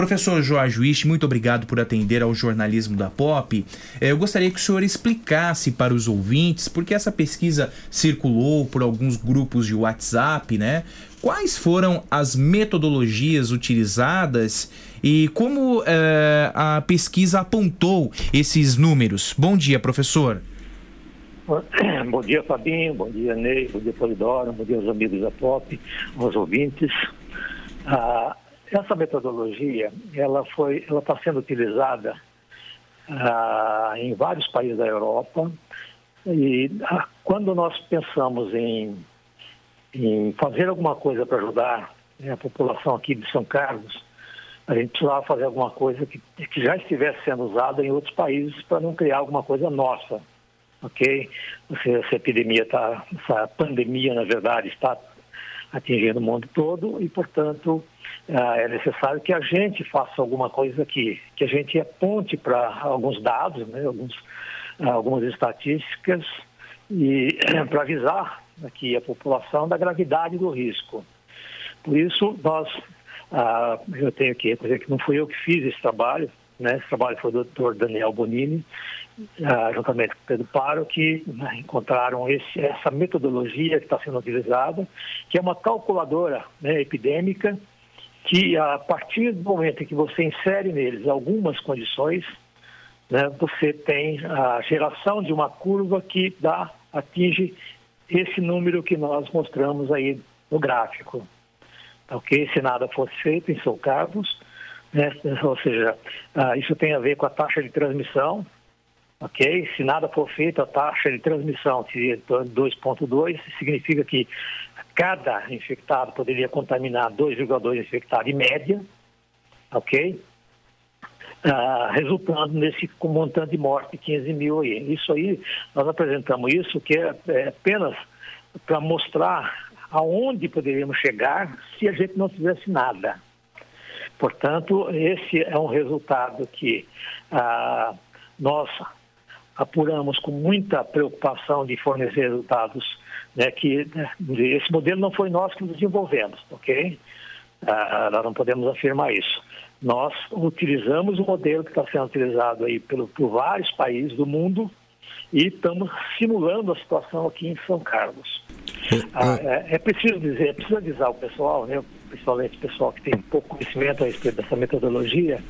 Speaker 2: Professor Jorge Wish, muito obrigado por atender ao jornalismo da Pop. É, eu gostaria que o senhor explicasse para os ouvintes, porque essa pesquisa circulou por alguns grupos de WhatsApp, né? Quais foram as metodologias utilizadas e como é, a pesquisa apontou esses números? Bom dia, professor.
Speaker 12: Bom [clears throat] dia, Fabinho. Bom dia, Ney. Bom dia, Polidoro. Bom dia aos amigos da Pop, aos ouvintes. Ah, essa metodologia, ela foi, ela está sendo utilizada ah, em vários países da Europa e ah, quando nós pensamos em, em fazer alguma coisa para ajudar né, a população aqui de São Carlos, a gente precisava fazer alguma coisa que, que já estivesse sendo usada em outros países para não criar alguma coisa nossa, ok? Essa epidemia está, essa pandemia, na verdade, está atingindo o mundo todo e, portanto, é necessário que a gente faça alguma coisa aqui, que a gente aponte para alguns dados, né, alguns, algumas estatísticas e [clears throat] para avisar aqui a população da gravidade do risco. Por isso, nós, ah, eu tenho que dizer que não fui eu que fiz esse trabalho, né, esse trabalho foi do Dr. Daniel Bonini, ah, juntamente com o Pedro Paro, que né, encontraram esse, essa metodologia que está sendo utilizada, que é uma calculadora né, epidêmica, que a partir do momento em que você insere neles algumas condições, né, você tem a geração de uma curva que dá, atinge esse número que nós mostramos aí no gráfico. Ok? Se nada fosse feito em São Carlos, né, ou seja, ah, isso tem a ver com a taxa de transmissão, ok? Se nada for feito, a taxa de transmissão seria 2,2, significa que cada infectado poderia contaminar 2,2 infectados em média, ok? Ah, resultando nesse montante de morte de 15 mil aí. Isso aí, nós apresentamos isso que é, é apenas para mostrar aonde poderíamos chegar se a gente não fizesse nada. Portanto, esse é um resultado que ah, nós apuramos com muita preocupação de fornecer resultados, né, que né, esse modelo não foi nós que desenvolvemos, ok? Ah, nós não podemos afirmar isso. Nós utilizamos o modelo que está sendo utilizado aí pelo, por vários países do mundo e estamos simulando a situação aqui em São Carlos. Ah, é, é, preciso dizer, é preciso avisar o pessoal, né, principalmente o pessoal que tem pouco conhecimento a respeito dessa metodologia,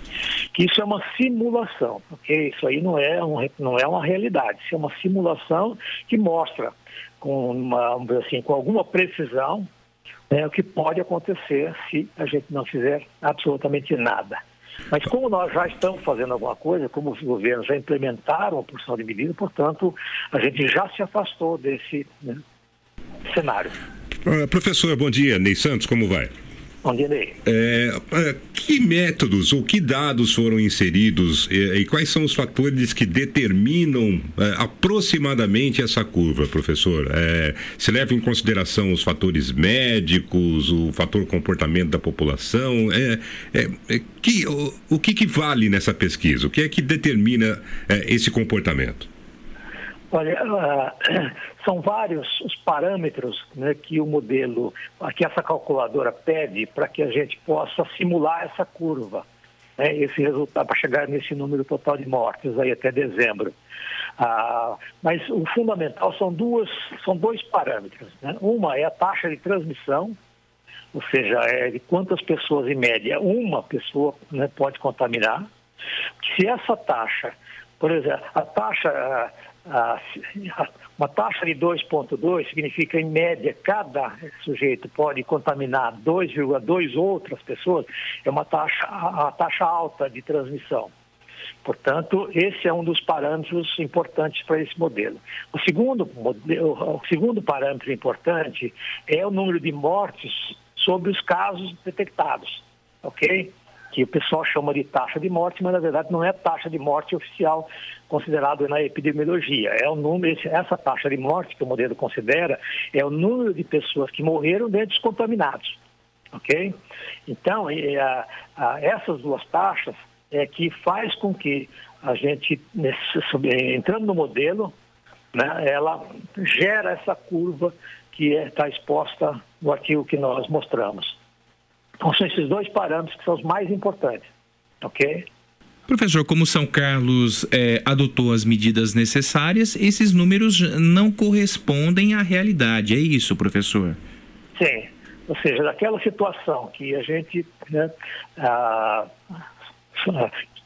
Speaker 12: que isso é uma simulação, ok? Isso aí não é, um, não é uma realidade, isso é uma simulação que mostra com, uma, assim, com alguma precisão né, o que pode acontecer se a gente não fizer absolutamente nada. Mas como nós já estamos fazendo alguma coisa, como os governos já implementaram a porção de medidas, portanto, a gente já se afastou desse né, cenário.
Speaker 3: Uh, professor, bom dia. Ney Santos, como vai?
Speaker 12: Bom dia, Ney.
Speaker 3: É, é, que métodos ou que dados foram inseridos e, e quais são os fatores que determinam é, aproximadamente essa curva, professor? É, se leva em consideração os fatores médicos, o fator comportamento da população? É, é, que, o, o que, que, vale nessa pesquisa? O que é que determina esse comportamento?
Speaker 12: Olha, uh, são vários os parâmetros né, que o modelo, que essa calculadora pede para que a gente possa simular essa curva, né, esse resultado, para chegar nesse número total de mortes aí até dezembro. Ah, mas o fundamental são, duas, são dois parâmetros. Né? Uma é a taxa de transmissão, ou seja, é de quantas pessoas em média uma pessoa né, pode contaminar. Se essa taxa, por exemplo, a taxa uma taxa de 2,2 significa, em média, cada sujeito pode contaminar 2,2 outras pessoas, é uma taxa, a taxa alta de transmissão. Portanto, esse é um dos parâmetros importantes para esse modelo. O segundo, o segundo parâmetro importante é o número de mortes sobre os casos detectados, ok? Que o pessoal chama de taxa de morte, mas na verdade não é taxa de morte oficial considerado na epidemiologia. É o número, essa taxa de morte que o modelo considera é o número de pessoas que morreram dentro dos contaminados, ok? Então, essas duas taxas é que faz com que a gente, nesse, entrando no modelo, né, ela gera essa curva que está exposta no artigo que nós mostramos. Então, são esses dois parâmetros que são os mais importantes, ok?
Speaker 2: Professor, como São Carlos é, adotou as medidas necessárias, esses números não correspondem à realidade, é isso, professor?
Speaker 12: Sim, ou seja, daquela situação que a gente, né, ah,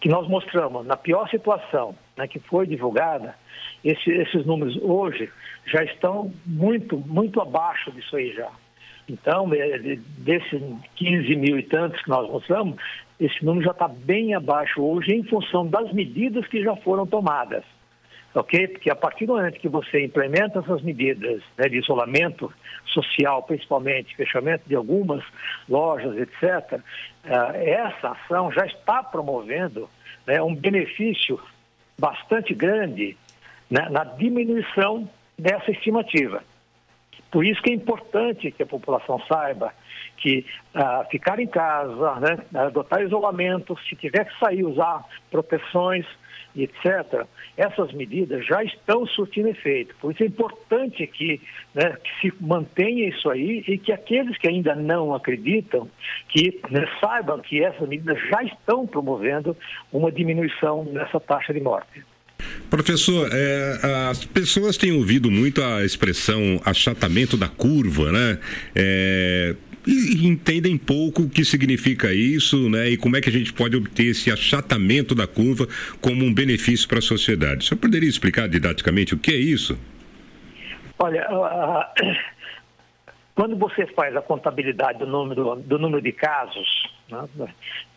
Speaker 12: que nós mostramos, na pior situação né, que foi divulgada, esse, esses números hoje já estão muito, muito abaixo disso aí já. Então, é, desses 15 mil e tantos que nós mostramos, esse número já está bem abaixo hoje em função das medidas que já foram tomadas. Ok? Porque a partir do momento que você implementa essas medidas né, de isolamento social, principalmente fechamento de algumas lojas, etc., uh, essa ação já está promovendo né, um benefício bastante grande né, na diminuição dessa estimativa. Por isso que é importante que a população saiba que ah, ficar em casa, né, adotar isolamento, se tiver que sair, usar proteções, etc., essas medidas já estão surtindo efeito. Por isso é importante que, né, que se mantenha isso aí e que aqueles que ainda não acreditam, que né, saibam que essas medidas já estão promovendo uma diminuição nessa taxa de morte.
Speaker 3: Professor, é, as pessoas têm ouvido muito a expressão achatamento da curva, né? É, e entendem pouco o que significa isso, né? E como é que a gente pode obter esse achatamento da curva como um benefício para a sociedade. O senhor poderia explicar didaticamente o que é isso?
Speaker 12: Olha, [coughs] quando você faz a contabilidade do número, do número de casos, né?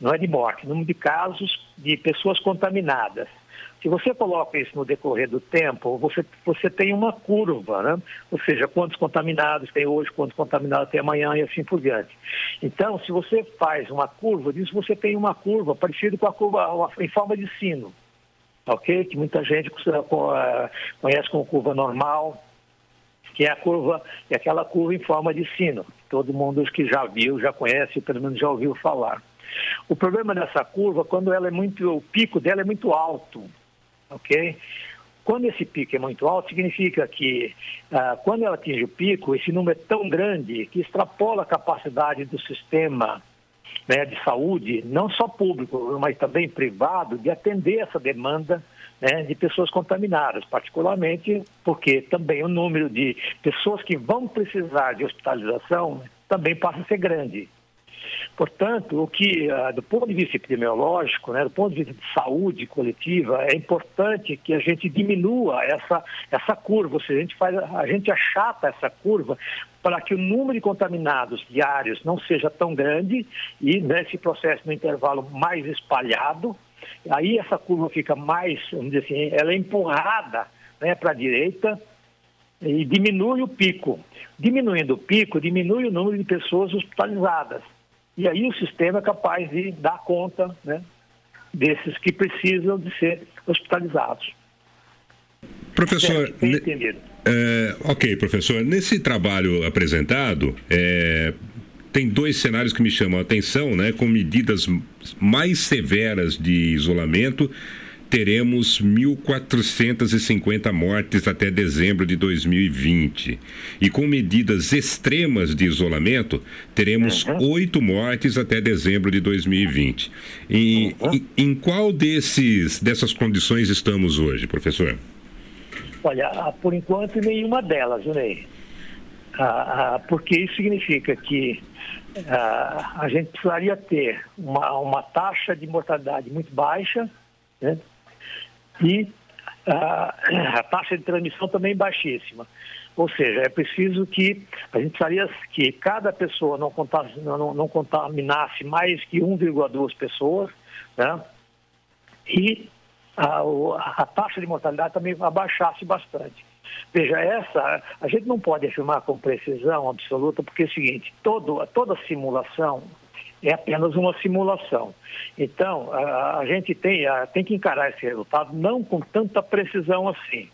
Speaker 12: não é de morte, número de casos de pessoas contaminadas se você coloca isso no decorrer do tempo, você, você tem uma curva, né? Ou seja, quantos contaminados tem hoje, quantos contaminados tem amanhã e assim por diante. Então, se você faz uma curva disso, você tem uma curva parecida com a curva em forma de sino, ok? Que muita gente eh, conhece como curva normal, que é a curva, é aquela curva em forma de sino. Todo mundo que já viu, já conhece, pelo menos já ouviu falar. O problema dessa curva, quando ela é muito, o pico dela é muito alto, ok? Quando esse pico é muito alto, significa que ah, quando ela atinge o pico, esse número é tão grande que extrapola a capacidade do sistema né, de saúde, não só público, mas também privado, de atender essa demanda né, de pessoas contaminadas, particularmente porque também o número de pessoas que vão precisar de hospitalização também passa a ser grande. Portanto, o que, ah, do ponto de vista epidemiológico, né, do ponto de vista de saúde coletiva, é importante que a gente diminua essa, essa curva, ou seja, a gente, faz, a gente achata essa curva para que o número de contaminados diários não seja tão grande e nesse processo no intervalo mais espalhado, aí essa curva fica mais, vamos dizer assim, ela é empurrada né, para a direita e diminui o pico. Diminuindo o pico, diminui o número de pessoas hospitalizadas. E aí o sistema é capaz de dar conta né, desses que precisam de ser hospitalizados.
Speaker 3: Professor, é, é, ok, professor. Nesse trabalho apresentado, é, tem dois cenários que me chamam a atenção, né, com medidas mais severas de isolamento teremos 1.450 mortes até dezembro de 2020. E com medidas extremas de isolamento, teremos oito uhum. mortes até dezembro de 2020. E, uhum. em, em qual desses, dessas condições estamos hoje, professor?
Speaker 12: Olha, por enquanto nenhuma delas, Ney. Ah, porque isso significa que ah, a gente precisaria ter uma, uma taxa de mortalidade muito baixa, né? E a, a taxa de transmissão também baixíssima. Ou seja, é preciso que a gente precisaria que cada pessoa não, não, não contaminasse mais que 1,2 pessoas, né? E a, a, taxa de mortalidade também abaixasse bastante. Veja, essa, a gente não pode afirmar com precisão absoluta, porque é o seguinte, todo, toda simulação é apenas uma simulação. Então, a, a gente tem, a, tem que encarar esse resultado não com tanta precisão assim.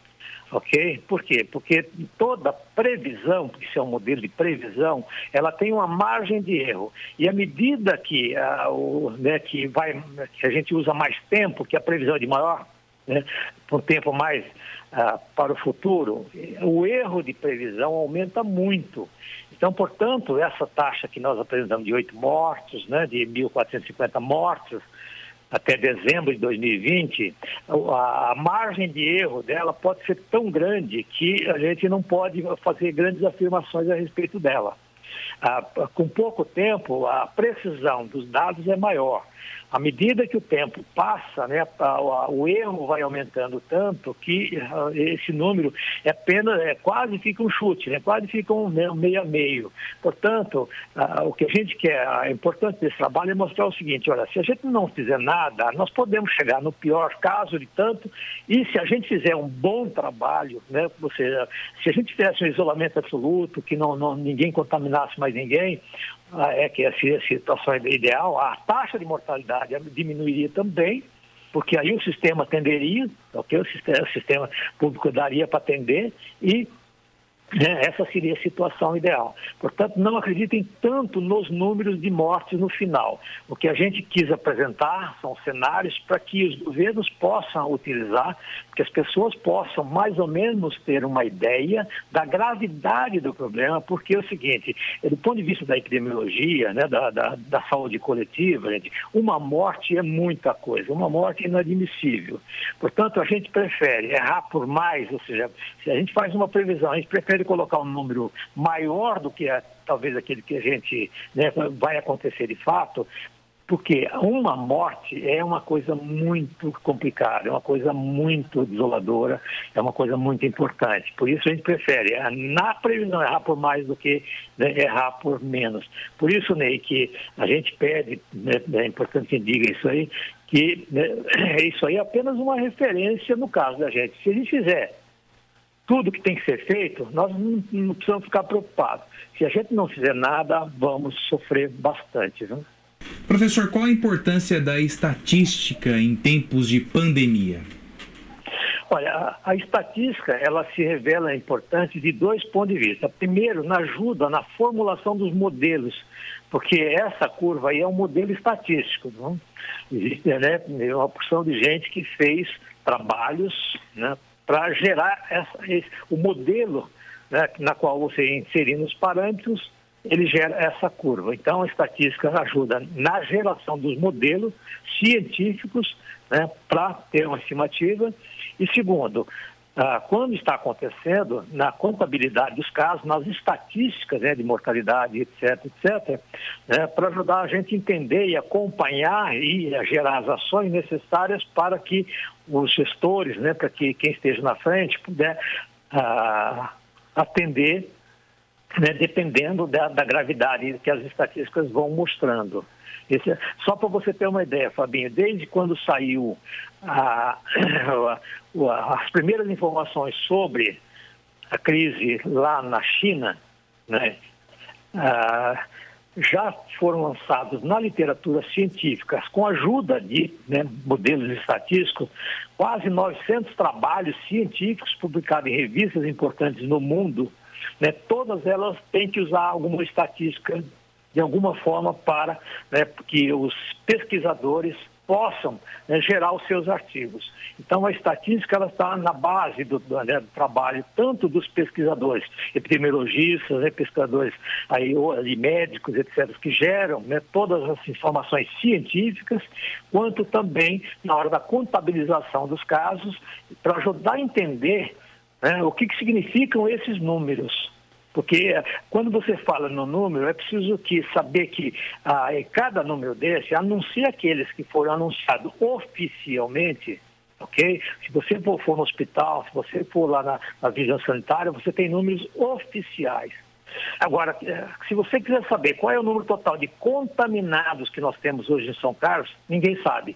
Speaker 12: Ok? Por quê? Porque toda previsão, porque isso é um modelo de previsão, ela tem uma margem de erro. E à medida que, a, o, né, que, vai, que a gente usa mais tempo, que a previsão é de maior, né, por um tempo mais ah, para o futuro, o erro de previsão aumenta muito. Então, portanto, essa taxa que nós apresentamos de 8 mortos, né, de 1.450 mortos, até dezembro de 2020, a, a, margem de erro dela pode ser tão grande que a gente não pode fazer grandes afirmações a respeito dela. Ah, com pouco tempo, a precisão dos dados é maior. À medida que o tempo passa, né, o erro vai aumentando tanto que ah, esse número é apenas, é, quase fica um chute, né, quase fica um meio a meio. Portanto, uh, o que a gente quer, a importância desse trabalho é mostrar o seguinte, olha, se a gente não fizer nada, nós podemos chegar no pior caso de tanto, e se a gente fizer um bom trabalho, né, ou seja, se a gente tivesse um isolamento absoluto, que não, não ninguém contaminasse mais ninguém, ah, é que essa situação ideal, a taxa de mortalidade diminuiria também, porque aí o sistema atenderia, okay? o, sistema, o sistema público daria para atender e? Essa seria a situação ideal. Portanto, não acreditem tanto nos números de mortes no final. O que a gente quis apresentar são cenários para que os governos possam utilizar, que as pessoas possam mais ou menos ter uma ideia da gravidade do problema, porque é o seguinte, do ponto de vista da epidemiologia, né, da, da, da saúde coletiva, gente, uma morte é muita coisa, uma morte é inadmissível. Portanto, a gente prefere errar por mais, ou seja, se a gente faz uma previsão, a gente prefere colocar um número maior do que é, talvez aquele que a gente né, vai acontecer de fato, porque uma morte é uma coisa muito complicada, é uma coisa muito desoladora, é uma coisa muito importante. Por isso a gente prefere na previsão errar por mais do que né, errar por menos. Por isso, Ney, que a gente pede, né, é importante que diga isso aí, que né, [clears throat] isso aí é apenas uma referência no caso da gente. Se a gente fizer tudo que tem que ser feito, nós não, não, precisamos ficar preocupados. Se a gente não fizer nada, vamos sofrer bastante. Viu?
Speaker 2: Professor, qual a importância da estatística em tempos de pandemia?
Speaker 12: Olha, a, a, estatística ela se revela importante de dois pontos de vista. Primeiro, na ajuda na formulação dos modelos, porque essa curva aí é um modelo estatístico. Não? Existe né, uma porção de gente que fez trabalhos né, para gerar essa, esse, o modelo né, na qual você inserindo os parâmetros, ele gera essa curva. Então, a estatística ajuda na geração dos modelos científicos né, para ter uma estimativa. E segundo, ah, quando está acontecendo, na contabilidade dos casos, nas estatísticas né, de mortalidade, etc., etc., né, para ajudar a gente a entender e acompanhar e a gerar as ações necessárias para que os gestores, né, para que quem esteja na frente puder ah, atender, né, dependendo da, da gravidade que as estatísticas vão mostrando. Esse, é, só para você ter uma ideia, Fabinho, desde quando saiu a, [coughs] a, as primeiras informações sobre a crise lá na China, né, ah, já foram lançados na literatura científica, com ajuda de né, modelos estatísticos, quase 900 trabalhos científicos publicados em revistas importantes no mundo. Né, todas elas têm que usar alguma estatística de alguma forma para né, que os pesquisadores possam né, gerar os seus artigos. Então, a estatística ela está na base do, do, né, do trabalho tanto dos pesquisadores, epidemiologistas, né, pesquisadores aí, e médicos, etc., que geram né, todas as informações científicas, quanto também na hora da contabilização dos casos, para ajudar a entender né, o que, que significam esses números. Porque quando você fala no número, é preciso que saber que ah, cada número desse anuncia aqueles que foram anunciados oficialmente, ok? Se você for, for no hospital, se você for lá na, na sanitária, você tem números oficiais. Agora, eh, se você quiser saber qual é o número total de contaminados que nós temos hoje em São Carlos, ninguém sabe.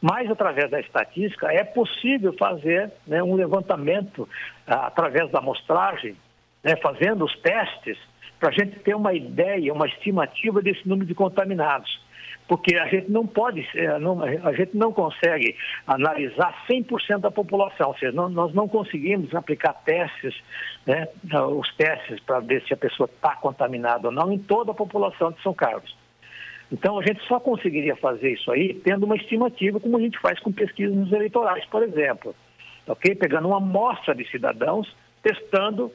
Speaker 12: Mas, através da estatística, é possível fazer né, um levantamento ah, através da amostragem né, fazendo os testes, para a gente ter uma ideia, uma estimativa desse número de contaminados. Porque a gente não pode, não, a gente não consegue analisar 100% da população, ou seja, nós não conseguimos aplicar testes, né, os testes para ver se a pessoa está contaminada ou não em toda a população de São Carlos. Então, a gente só conseguiria fazer isso aí tendo uma estimativa, como a gente faz com pesquisas eleitorais, por exemplo. ok? Pegando uma amostra de cidadãos, testando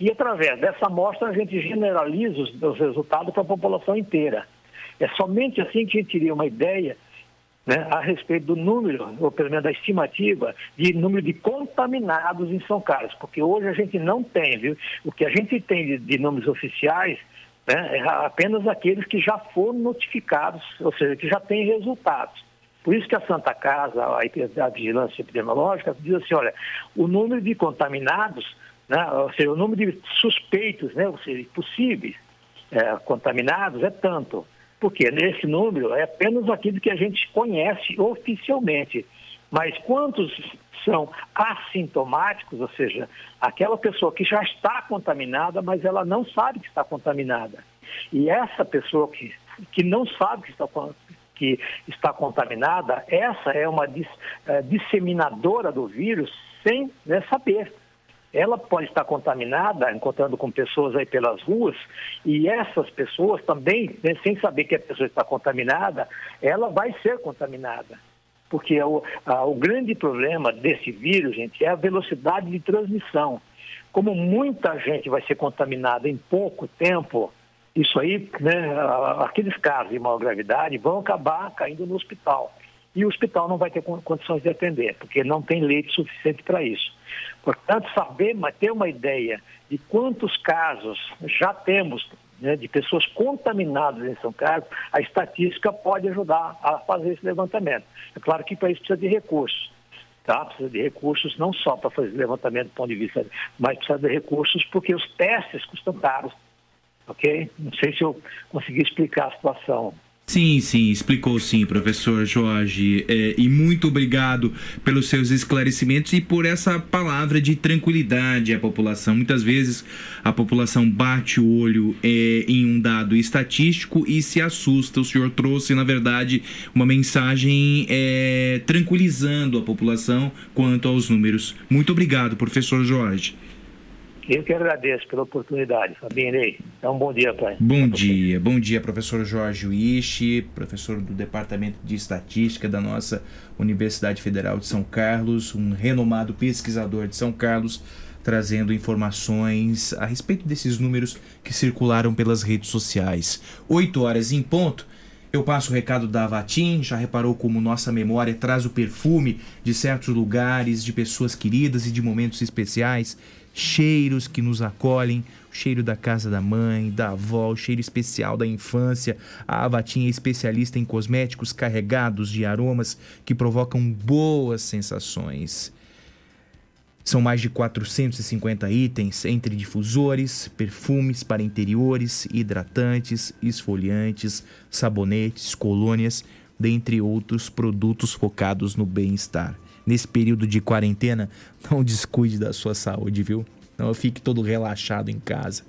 Speaker 12: e através dessa amostra a gente generaliza os, os resultados para a população inteira. É somente assim que a gente teria uma ideia né, a respeito do número, ou pelo menos da estimativa, de número de contaminados em São Carlos, porque hoje a gente não tem, viu? O que a gente tem de, de números oficiais né, é apenas aqueles que já foram notificados, ou seja, que já têm resultados. Por isso que a Santa Casa, a, a Vigilância Epidemiológica, diz assim, olha, o número de contaminados, né, ou seja, o número de suspeitos, né, ou seja, possíveis é, contaminados é tanto. Porque nesse número é apenas aquilo que a gente conhece oficialmente. Mas quantos são assintomáticos, ou seja, aquela pessoa que já está contaminada, mas ela não sabe que está contaminada. E essa pessoa que, que não sabe que está, que está contaminada, essa é uma dis, é, disseminadora do vírus sem né, saber ela pode estar contaminada, encontrando com pessoas aí pelas ruas, e essas pessoas também, né, sem saber que a pessoa está contaminada, ela vai ser contaminada. Porque o, a, o grande problema desse vírus, gente, é a velocidade de transmissão. Como muita gente vai ser contaminada em pouco tempo, isso aí, né, aqueles casos de maior gravidade vão acabar caindo no hospital e o hospital não vai ter condições de atender, porque não tem leite suficiente para isso. Portanto, saber, ter uma ideia de quantos casos já temos né, de pessoas contaminadas em São Carlos, a estatística pode ajudar a fazer esse levantamento. É claro que para isso precisa de recursos. Tá? Precisa de recursos não só para fazer levantamento do ponto de vista, mas precisa de recursos porque os testes custam caros. Ok? Não sei se eu consegui explicar a situação.
Speaker 2: Sim, sim, explicou sim, professor Jorge. É, e muito obrigado pelos seus esclarecimentos e por essa palavra de tranquilidade à população. Muitas vezes a população bate o olho é, em um dado estatístico e se assusta. O senhor trouxe, na verdade, uma mensagem é, tranquilizando a população quanto aos números. Muito obrigado, professor Jorge.
Speaker 12: Eu que agradeço pela oportunidade, Ney. Então, um bom dia, pai.
Speaker 2: Bom dia, bom dia, professor Jorge Uishi, professor do Departamento de Estatística da nossa Universidade Federal de São Carlos, um renomado pesquisador de São Carlos, trazendo informações a respeito desses números que circularam pelas redes sociais. Oito horas em ponto. Eu passo o recado da Avatim, já reparou como nossa memória traz o perfume de certos lugares, de pessoas queridas e de momentos especiais cheiros que nos acolhem, o cheiro da casa da mãe, da avó, o cheiro especial da infância. A Avatinha é especialista em cosméticos carregados de aromas que provocam boas sensações. São mais de 450 itens entre difusores, perfumes para interiores, hidratantes, esfoliantes, sabonetes, colônias, dentre outros produtos focados no bem-estar nesse período de quarentena, não descuide da sua saúde, viu? Não fique todo relaxado em casa.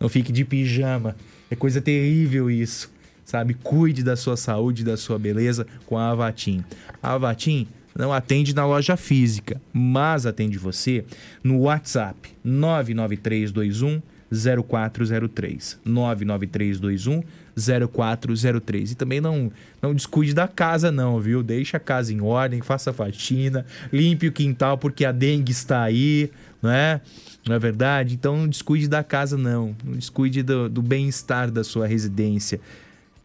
Speaker 2: Não fique de pijama. É coisa terrível isso, sabe? Cuide da sua saúde, da sua beleza com a Avatim. A Avatim não atende na loja física, mas atende você no WhatsApp 99321 0403 99321 0403. E também não, não descuide da casa, não, viu? Deixa a casa em ordem, faça faxina, limpe o quintal porque a dengue está aí, não é? Não é verdade? Então não descuide da casa, não. Não descuide do, do bem-estar da sua residência.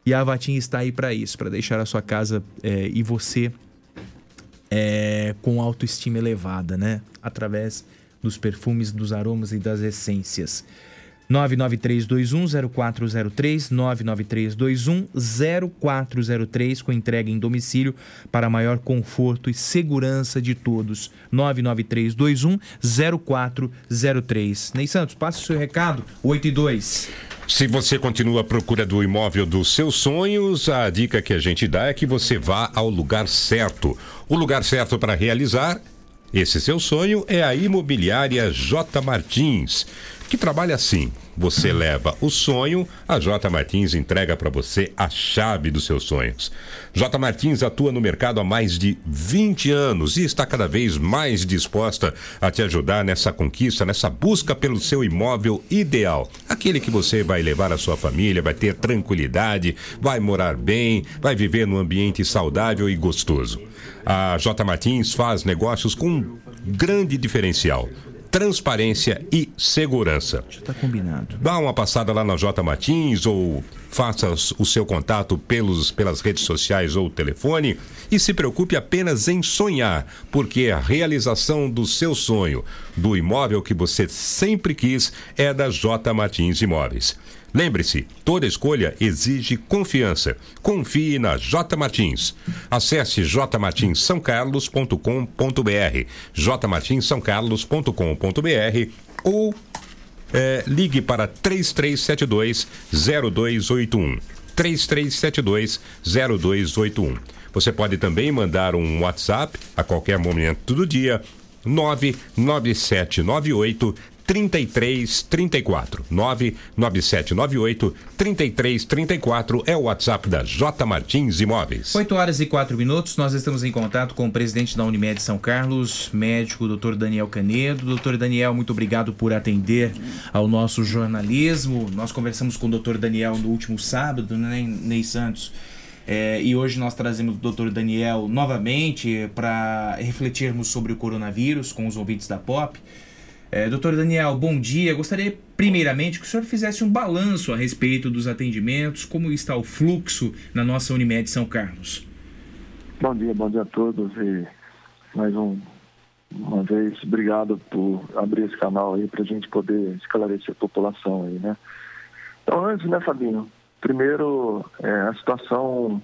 Speaker 2: E a Vatim está aí para isso, para deixar a sua casa é, e você é, com autoestima elevada, né? Através dos perfumes, dos aromas e das essências. 993210403, 993210403 com entrega em domicílio para maior conforto e segurança de todos. 993210403. Ney Santos, passe o seu recado, 8 e 2.
Speaker 3: Se você continua à procura do imóvel dos seus sonhos, a dica que a gente dá é que você vá ao lugar certo. O lugar certo para realizar esse seu sonho é a Imobiliária J. Martins. Que trabalha assim. Você leva o sonho, a J Martins entrega para você a chave dos seus sonhos. J Martins atua no mercado há mais de 20 anos e está cada vez mais disposta a te ajudar nessa conquista, nessa busca pelo seu imóvel ideal. Aquele que você vai levar a sua família, vai ter tranquilidade, vai morar bem, vai viver num ambiente saudável e gostoso. A J Martins faz negócios com um grande diferencial transparência e segurança.
Speaker 2: Já está combinado.
Speaker 3: Dá uma passada lá na J Martins ou faça o seu contato pelos, pelas redes sociais ou telefone e se preocupe apenas em sonhar, porque a realização do seu sonho, do imóvel que você sempre quis, é da J Martins Imóveis. Lembre-se, toda escolha exige confiança. Confie na J Martins. Acesse jmartinssaocarlos.com.br, jmartinssaocarlos.com.br ou é, ligue para 3372 0281. 3372 0281. Você pode também mandar um WhatsApp a qualquer momento do dia 99798 3334. 99798 3334 é o WhatsApp da J Martins Imóveis.
Speaker 2: 8 horas e 4 minutos, nós estamos em contato com o presidente da Unimed São Carlos, médico Dr. Daniel Canedo. Doutor Daniel, muito obrigado por atender ao nosso jornalismo. Nós conversamos com o Dr. Daniel no último sábado, né, Ney Santos? É, e hoje nós trazemos o Dr. Daniel novamente para refletirmos sobre o coronavírus com os ouvintes da POP. É, doutor Daniel, bom dia. Gostaria primeiramente que o senhor fizesse um balanço a respeito dos atendimentos, como está o fluxo na nossa Unimed São Carlos.
Speaker 13: Bom dia, bom dia a todos e mais um, uma vez, obrigado por abrir esse canal aí para a gente poder esclarecer a população aí, né? Então, antes, né, Fabinho? Primeiro, é, a situação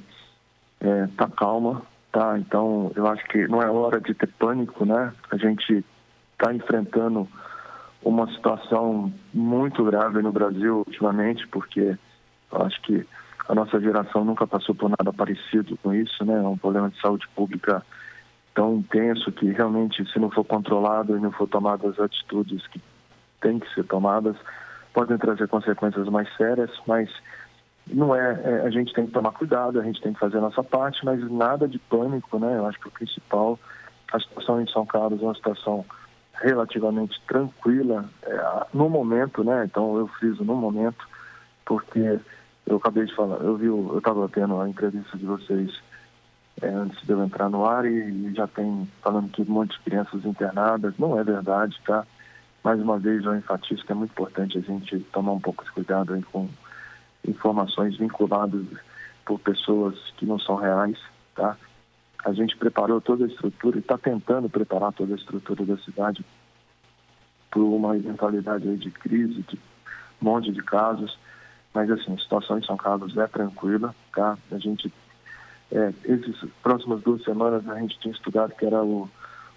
Speaker 13: é, tá calma, tá? Então, eu acho que não é hora de ter pânico, né? A gente está enfrentando uma situação muito grave no Brasil ultimamente, porque eu acho que a nossa geração nunca passou por nada parecido com isso, né? É um problema de saúde pública tão intenso que realmente, se não for controlado e não for tomadas atitudes que têm que ser tomadas, podem trazer consequências mais sérias, mas não é, é, a gente tem que tomar cuidado, a gente tem que fazer a nossa parte, mas nada de pânico, né? Eu acho que o principal, a situação em São Carlos é uma situação relativamente tranquila é, no momento, né? Então eu friso no momento, porque eu acabei de falar, eu vi, eu estava tendo a entrevista de vocês é, antes de eu entrar no ar e, e, já tem falando que um monte de crianças internadas, não é verdade, tá? Mais uma vez eu enfatizo que é muito importante a gente tomar um pouco de cuidado aí com informações vinculadas por pessoas que não são reais, tá? A gente preparou toda a estrutura e está tentando preparar toda a estrutura da cidade para uma eventualidade de crise, de um monte de casos. Mas, assim, a situação em São Carlos é tranquila, tá? A gente, é, essas próximas duas semanas, a gente tinha estudado que era o,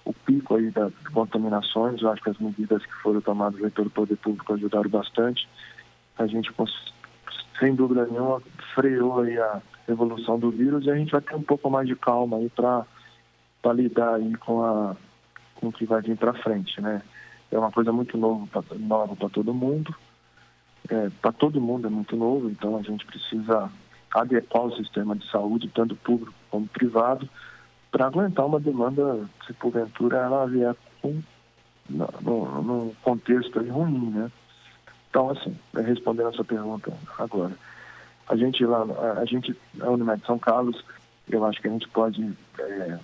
Speaker 13: o pico aí das contaminações. Eu acho que as medidas que foram tomadas pelo poder público ajudaram bastante. A gente, sem dúvida nenhuma, freou aí a evolução do vírus e a gente vai ter um pouco mais de calma aí para lidar aí com, a, com o que vai vir para frente, né? É uma coisa muito nova para todo mundo. É, para todo mundo é muito novo, então a gente precisa adequar o sistema de saúde, tanto público como privado, para aguentar uma demanda, se porventura ela vier com, num contexto ruim, né? Então, assim, respondendo a sua pergunta agora, a gente lá, a gente, a Unimed São Carlos, eu acho que a gente pode é,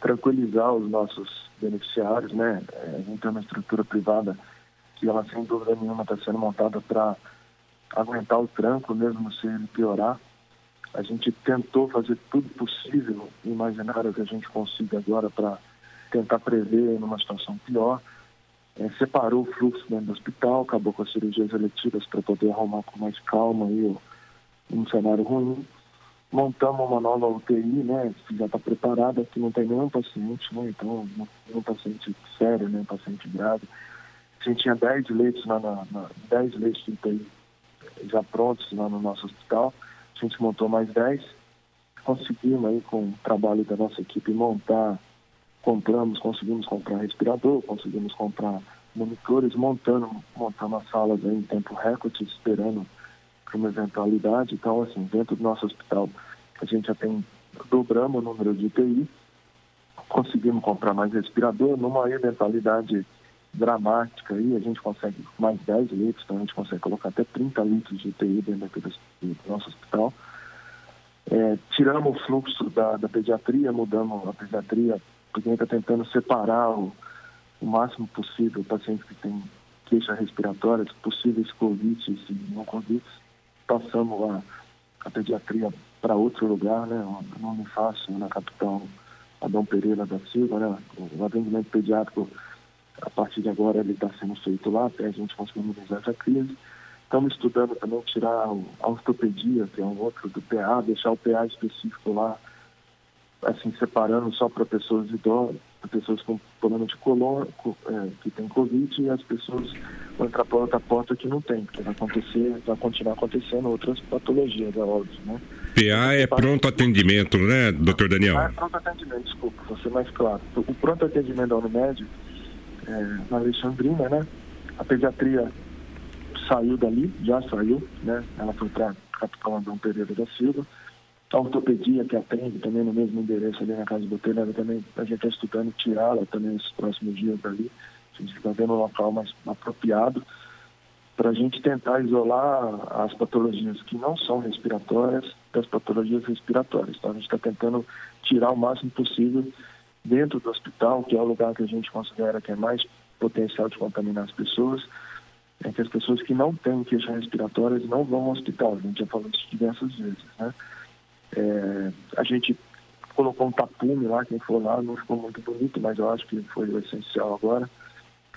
Speaker 13: tranquilizar os nossos beneficiários, né? É, a gente tem uma estrutura privada que ela sem dúvida nenhuma está sendo montada para aguentar o tranco, mesmo se ele piorar. A gente tentou fazer tudo possível, imaginário que a gente consiga agora para tentar prever numa situação pior. É, separou o fluxo dentro do hospital, acabou com as cirurgias eletivas para poder arrumar com mais calma aí um cenário ruim. Montamos uma nova UTI, né, que já está preparada, que não tem nenhum paciente, né, então, nenhum paciente sério, nenhum paciente grave. A gente tinha 10 leitos, na, na, na 10 leitos de UTI já prontos lá no nosso hospital. A gente montou mais 10. Conseguimos aí, com o trabalho da nossa equipe, montar, compramos, conseguimos comprar respirador, conseguimos comprar monitores montando, montando as salas em tempo recorde, esperando para uma eventualidade. Então, assim, dentro do nosso hospital, a gente já tem, dobramos o número de UTI, conseguimos comprar mais respirador, numa eventualidade dramática aí, a gente consegue mais 10 litros, então a gente consegue colocar até 30 litros de UTI dentro do nosso hospital. É, tiramos o fluxo da, da pediatria, mudamos a pediatria, porque a gente está tentando separar o, o máximo possível pacientes que têm queixa respiratória, possíveis Covid e não Covid. Passamos a, a pediatria para outro lugar, né? Um nome fácil, na capital Adão Pereira da Silva, né? O atendimento pediátrico a partir de agora ele está sendo feito lá, até a gente conseguir minimizar essa crise. Estamos estudando também tirar a ortopedia, que é um outro do PA, deixar o PA específico lá, assim, separando só para pessoas idosas, para pessoas com problema de colon, é, que tem Covid, e as pessoas vão entrar por outra porta que não tem, porque vai acontecer, vai continuar acontecendo outras patologias, é óbvio, né?
Speaker 3: PA é pronto atendimento, né, doutor Daniel?
Speaker 13: Ah, é pronto atendimento, desculpa, vou ser mais claro. O pronto atendimento da Unimed é, na Alexandrina, né? A pediatria saiu dali, já saiu, né? Ela foi para Capitão Andrão Pereira da Silva. A ortopedia que atende também no mesmo endereço ali na Casa do Botelho, também a gente está estudando tirá-la também nesses próximos dias dali. A gente está vendo um local mais apropriado para a gente tentar isolar as patologias que não são respiratórias das patologias respiratórias. Então a gente está tentando tirar o máximo possível dentro do hospital, que é o lugar que a gente considera que é mais potencial de contaminar as pessoas, é que as pessoas que não têm queixa respiratórias não vão ao hospital. A gente já falou isso diversas vezes, né? É, a gente colocou um tapume lá, quem for lá, não ficou muito bonito, mas eu acho que foi o essencial agora.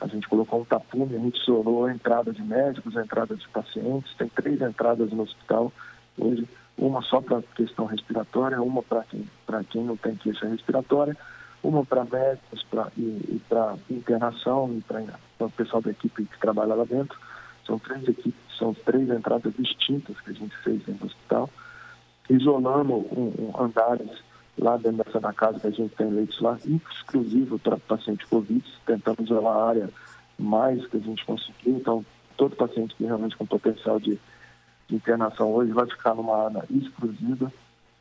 Speaker 13: A gente colocou um tapume, a gente isolou a entrada de médicos, a entrada de pacientes, tem três entradas no hospital hoje, uma só para questão respiratória, uma para quem, quem não tem queixa respiratória, uma para médicos pra, e, e para internação e para o pessoal da equipe que trabalha lá dentro. São três equipes, são três entradas distintas que a gente fez do hospital. Isolamos um, um andares lá dentro da casa que a gente tem leitos lá, exclusivo para paciente Covid, tentamos isolar a área mais que a gente conseguiu. Então, todo paciente que realmente com potencial de, de internação hoje vai ficar numa área exclusiva,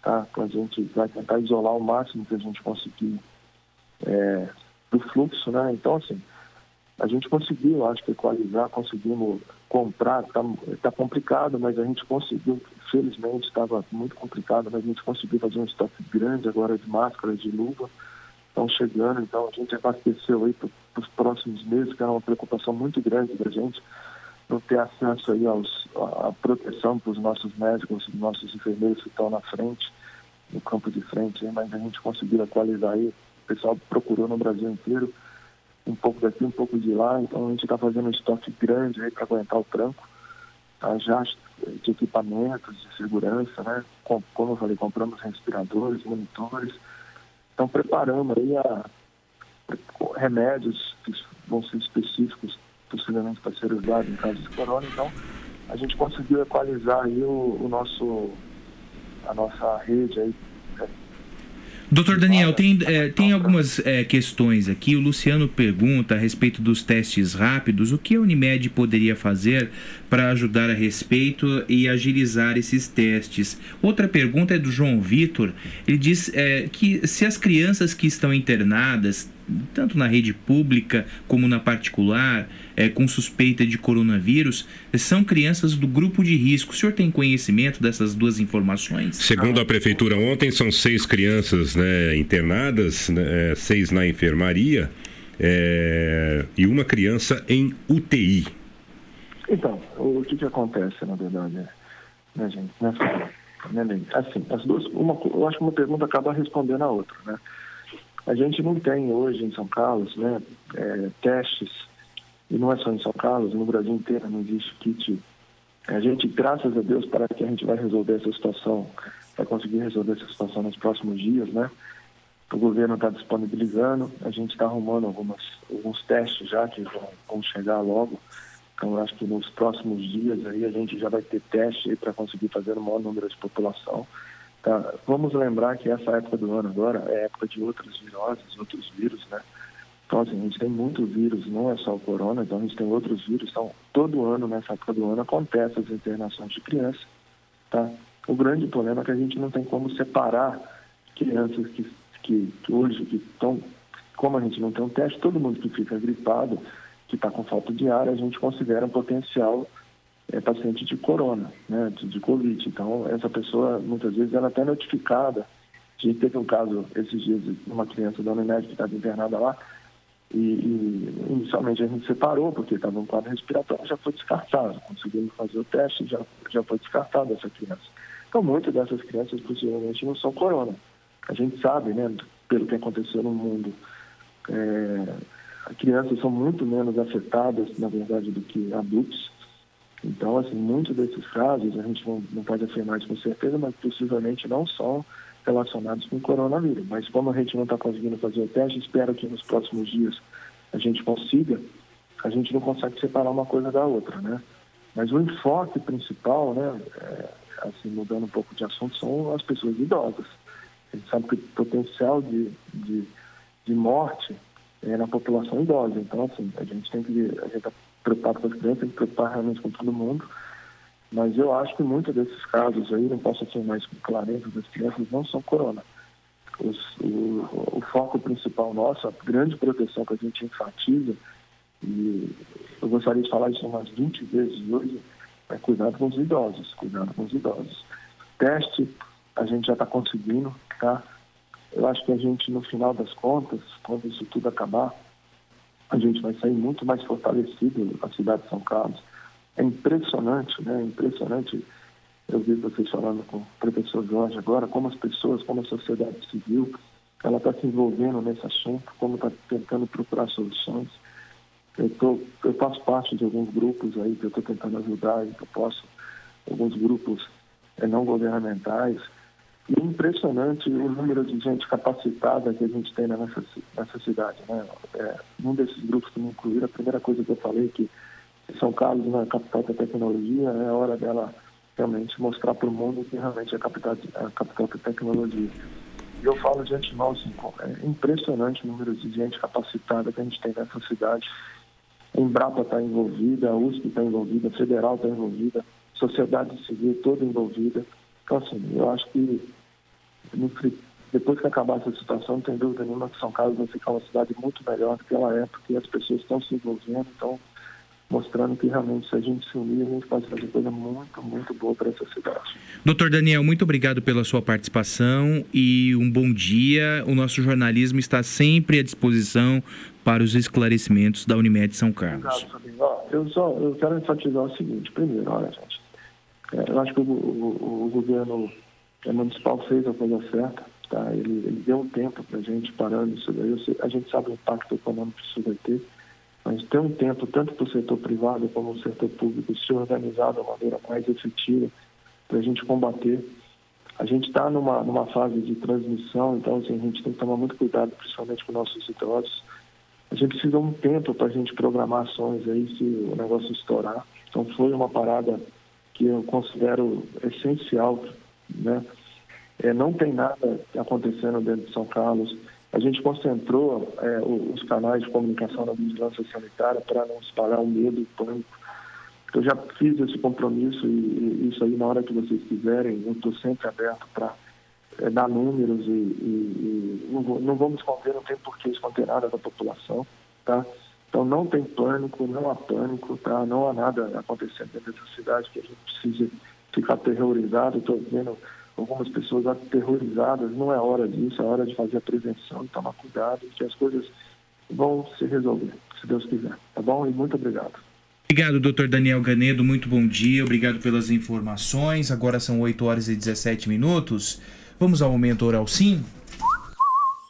Speaker 13: tá? Então, a gente vai tentar isolar o máximo que a gente conseguir é, do fluxo, né? Então, assim, a gente conseguiu, acho que equalizar, conseguimos comprar, tá, tá complicado, mas a gente conseguiu, felizmente estava muito complicado, mas a gente conseguiu fazer um estoque grande agora de máscaras, de luva, estão chegando, então a gente abasteceu aí para os próximos meses, que era uma preocupação muito grande da gente, não ter acesso aí aos, à proteção para os nossos médicos, nossos enfermeiros que estão na frente, no campo de frente, mas a gente conseguiu equalizar aí. O pessoal procurou no Brasil inteiro, um pouco daqui, um pouco de lá, então a gente está fazendo um estoque grande aí para aguentar o tranco? Já de equipamentos de segurança, né? Como, eu falei, compramos respiradores, monitores, então preparamos aí a, remédios que vão ser específicos, possivelmente para ser usados em caso de corona, então a gente conseguiu equalizar aí o, o nosso, a nossa rede aí
Speaker 2: Doutor Daniel, tem, é, tem algumas é, questões aqui. O Luciano pergunta a respeito dos testes rápidos. O que a Unimed poderia fazer para ajudar a respeito e agilizar esses testes? Outra pergunta é do João Vitor. Ele diz é, que se as crianças que estão internadas tanto na rede pública como na particular, é, com suspeita de coronavírus, são crianças do grupo de risco. O senhor tem conhecimento dessas duas informações?
Speaker 3: Segundo a prefeitura ontem, são seis crianças né, internadas, né, seis na enfermaria é, e uma criança em UTI.
Speaker 13: Então, o que, que acontece, na verdade, né, gente? Nessa, né, assim, as duas, uma, eu acho que uma pergunta acaba respondendo a outra, né? A gente não tem hoje em São Carlos né, é, testes, e não é só em São Carlos, no Brasil inteiro não existe kit. A gente, graças a Deus, parece que a gente vai resolver essa situação, vai conseguir resolver essa situação nos próximos dias, né? O governo está disponibilizando, a gente está arrumando algumas, alguns testes já que vão, vão chegar logo. Então, acho que nos próximos dias aí a gente já vai ter teste para conseguir fazer o maior número de população. Tá? Vamos lembrar que essa época do ano agora é época de outras viroses, outros vírus, né? Então, assim, a gente tem muitos vírus, não é só o corona, então a gente tem outros vírus. Então, todo ano, nessa época do ano, acontece as internações de crianças, tá? O grande problema é que a gente não tem como separar crianças que, que, que hoje que estão, como a gente não tem um teste, todo mundo que fica gripado, que está com falta de ar, a gente considera um potencial é, paciente de corona, né, de, de Covid. Então, essa pessoa, muitas vezes, ela é até notificada. A gente teve um caso esses dias de uma criança da Unimed que estava internada lá, e, e, inicialmente a gente separou, porque estava um quadro respiratório, já foi descartado. Conseguimos fazer o teste, já, já foi descartada essa criança. Então, muitas dessas crianças possivelmente não são corona. A gente sabe, né, pelo que aconteceu no mundo, é, crianças são muito menos afetadas, na verdade, do que adultos. Então, assim, muitos desses casos, a gente não, não pode afirmar isso com certeza, mas possivelmente não são relacionados com o coronavírus. Mas como a gente não está conseguindo fazer o teste, espero que nos próximos dias a gente consiga, a gente não consegue separar uma coisa da outra, né? Mas o enfoque principal, né, é, assim, mudando um pouco de assunto, são as pessoas idosas. A gente sabe que o potencial de, de, de morte é na população idosa. Então, assim, a gente tem que, a gente está preocupado com as crianças, tem que preocupar realmente com todo mundo. Mas eu acho que muitos desses casos aí, não posso afirmar isso com clareza, das crianças não são corona. Os, o, o, foco principal nosso, a grande proteção que a gente enfatiza, e eu gostaria de falar isso umas 20 vezes hoje, é cuidado com os idosos, cuidado com os idosos. Teste, a gente já está conseguindo, tá? Eu acho que a gente, no final das contas, quando isso tudo acabar, a gente vai sair muito mais fortalecido a cidade de São Carlos. É impressionante, né? É impressionante. Eu vi vocês falando com o professor Jorge agora, como as pessoas, como a sociedade civil, ela está se envolvendo nesse assunto, como está tentando procurar soluções. Eu, tô, eu faço parte de alguns grupos aí que eu estou tentando ajudar, que eu posso, alguns grupos é, não governamentais, impressionante o número de gente capacitada que a gente tem nessa, nessa cidade. Né? É, um desses grupos que me incluíram, a primeira coisa que eu falei que São Carlos não é a capital da tecnologia, é hora dela realmente mostrar para o mundo que realmente é a capital, a capital da tecnologia. E eu falo de antemão, assim, é impressionante o número de gente capacitada que a gente tem nessa cidade. A Embrapa está envolvida, a USP está envolvida, a Federal está envolvida, sociedade civil toda envolvida. Então, assim, eu acho que depois que acabar essa situação, não tem dúvida nenhuma que São Carlos vai ficar uma cidade muito melhor do que ela é, porque as pessoas estão se envolvendo, estão mostrando que realmente se a gente se unir, a gente pode fazer coisa muito, muito boa para essa cidade.
Speaker 2: Doutor Daniel, muito obrigado pela sua participação e um bom dia. O nosso jornalismo está sempre à disposição para os esclarecimentos da Unimed São Carlos.
Speaker 13: Obrigado, Fabinho. Eu, só, eu quero enfatizar o seguinte, primeiro, olha, gente, eu acho que o, o, o governo municipal fez a coisa certa, tá? Ele, ele deu um tempo para a gente parando isso daí. Sei, a gente sabe o impacto econômico que isso vai ter, mas tem um tempo tanto para o setor privado como o setor público se organizar de uma maneira mais efetiva para a gente combater. A gente está numa, numa fase de transmissão, então assim, a gente tem que tomar muito cuidado, principalmente com nossos idosos. A gente precisa de um tempo para a gente programar ações aí se o negócio estourar. Então foi uma parada que eu considero essencial né? É, não tem nada acontecendo dentro de São Carlos. A gente concentrou é, os canais de comunicação da vigilância sanitária para não espalhar o medo e o pânico. Eu já fiz esse compromisso e, e, isso aí, na hora que vocês quiserem, eu estou sempre aberto para é, dar números e, e não, não, vamos esconder, não tem por que esconder nada da população, tá? Então não tem pânico, não há pânico, tá? Não há nada acontecendo dentro dessa cidade que a gente precise ficar aterrorizado. Estou vendo algumas pessoas aterrorizadas. Não é hora disso, é hora de fazer a prevenção, tomar cuidado, que as coisas vão se resolver, se Deus quiser. Tá bom? E muito obrigado.
Speaker 2: Obrigado, doutor Daniel Ganedo. Muito bom dia. Obrigado pelas informações. Agora são 8 horas e 17 minutos. Vamos ao momento oral sim?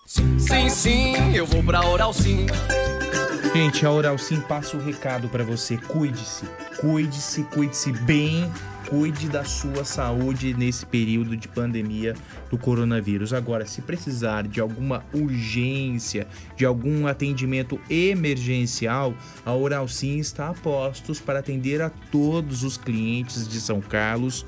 Speaker 14: Sim, sim, eu vou pra oral sim.
Speaker 2: Gente, a Oral Sim passa o recado para você. Cuide-se, cuide-se, cuide-se bem cuide da sua saúde nesse período de pandemia do coronavírus. Agora, se precisar de alguma urgência, de algum atendimento emergencial, a Oral Sim está a postos para atender a todos os clientes de São Carlos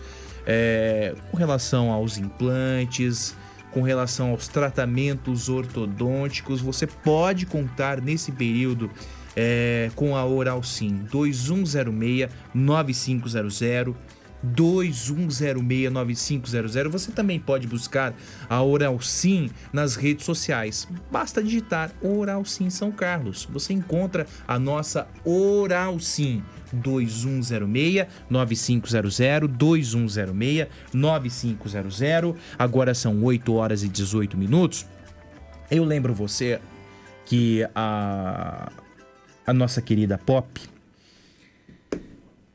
Speaker 2: é, com relação aos implantes, com relação aos tratamentos ortodônticos. Você pode contar nesse período é, com a Oral Sim 2106 9500 21069500. Você também pode buscar a Oral Sim nas redes sociais. Basta digitar Oral Sim São Carlos. Você encontra a nossa Oral Sim 2106 9500 2106 9500. Agora são 8 horas e 18 minutos. Eu lembro você que a a nossa querida Pop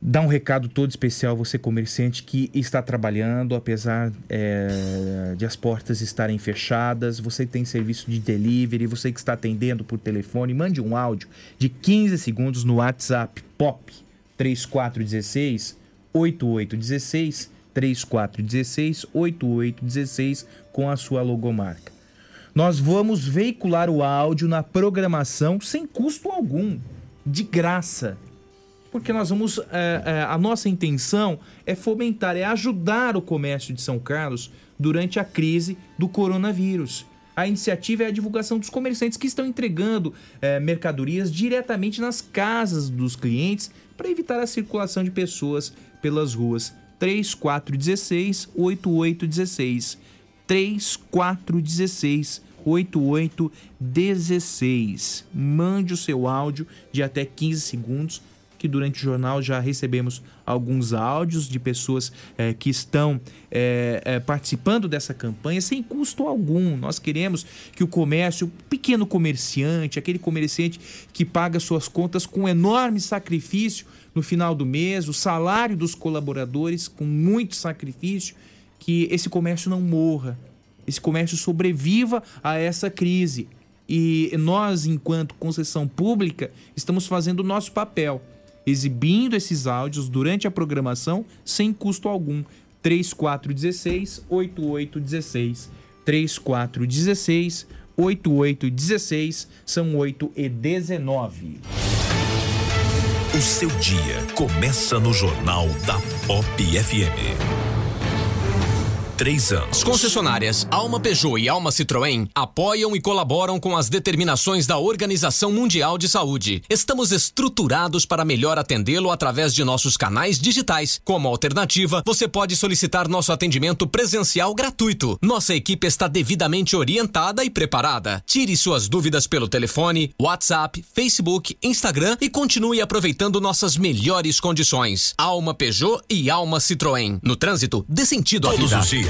Speaker 2: dá um recado todo especial a você comerciante que está trabalhando, apesar é, de as portas estarem fechadas, você tem serviço de delivery, você que está atendendo por telefone, mande um áudio de 15 segundos no WhatsApp POP 3416 8816 3416 8816 com a sua logomarca. Nós vamos veicular o áudio na programação sem custo algum, de graça porque nós vamos. É, é, a nossa intenção é fomentar, é ajudar o comércio de São Carlos durante a crise do coronavírus. A iniciativa é a divulgação dos comerciantes que estão entregando é, mercadorias diretamente nas casas dos clientes para evitar a circulação de pessoas pelas ruas. 3416 8816 3416 8816. Mande o seu áudio de até 15 segundos que durante o jornal já recebemos alguns áudios de pessoas é, que estão é, participando dessa campanha sem custo algum. Nós queremos que o comércio, o pequeno comerciante, aquele comerciante que paga suas contas com enorme sacrifício no final do mês, o salário dos colaboradores com muito sacrifício, que esse comércio não morra, esse comércio sobreviva a essa crise. E nós, enquanto concessão pública, estamos fazendo o nosso papel exibindo esses áudios durante a programação sem custo algum. 3416 8816 3416 8816 são 8 e 19.
Speaker 1: O seu dia começa no Jornal da Pop FM três anos.
Speaker 9: As concessionárias Alma Peugeot e Alma Citroën apoiam e colaboram com as determinações da Organização Mundial de Saúde. Estamos estruturados para melhor atendê-lo através de nossos canais digitais. Como alternativa, você pode solicitar nosso atendimento presencial gratuito. Nossa equipe está devidamente orientada e preparada. Tire suas dúvidas pelo telefone, WhatsApp, Facebook, Instagram e continue aproveitando nossas melhores condições. Alma Peugeot e Alma Citroën. No trânsito, dê sentido à vida.
Speaker 1: os dias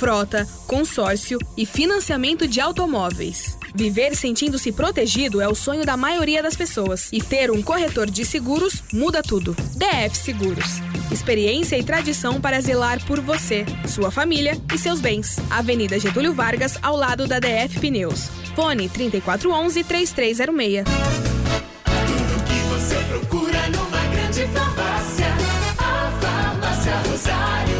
Speaker 15: frota, consórcio e financiamento de automóveis. Viver sentindo-se protegido é o sonho da maioria das pessoas. E ter um corretor de seguros muda tudo. DF Seguros. Experiência e tradição para zelar por você, sua família e seus bens. Avenida Getúlio Vargas, ao lado da DF Pneus. Fone 3411 3306.
Speaker 8: Tudo que você procura numa grande farmácia. A Farmácia Rosário.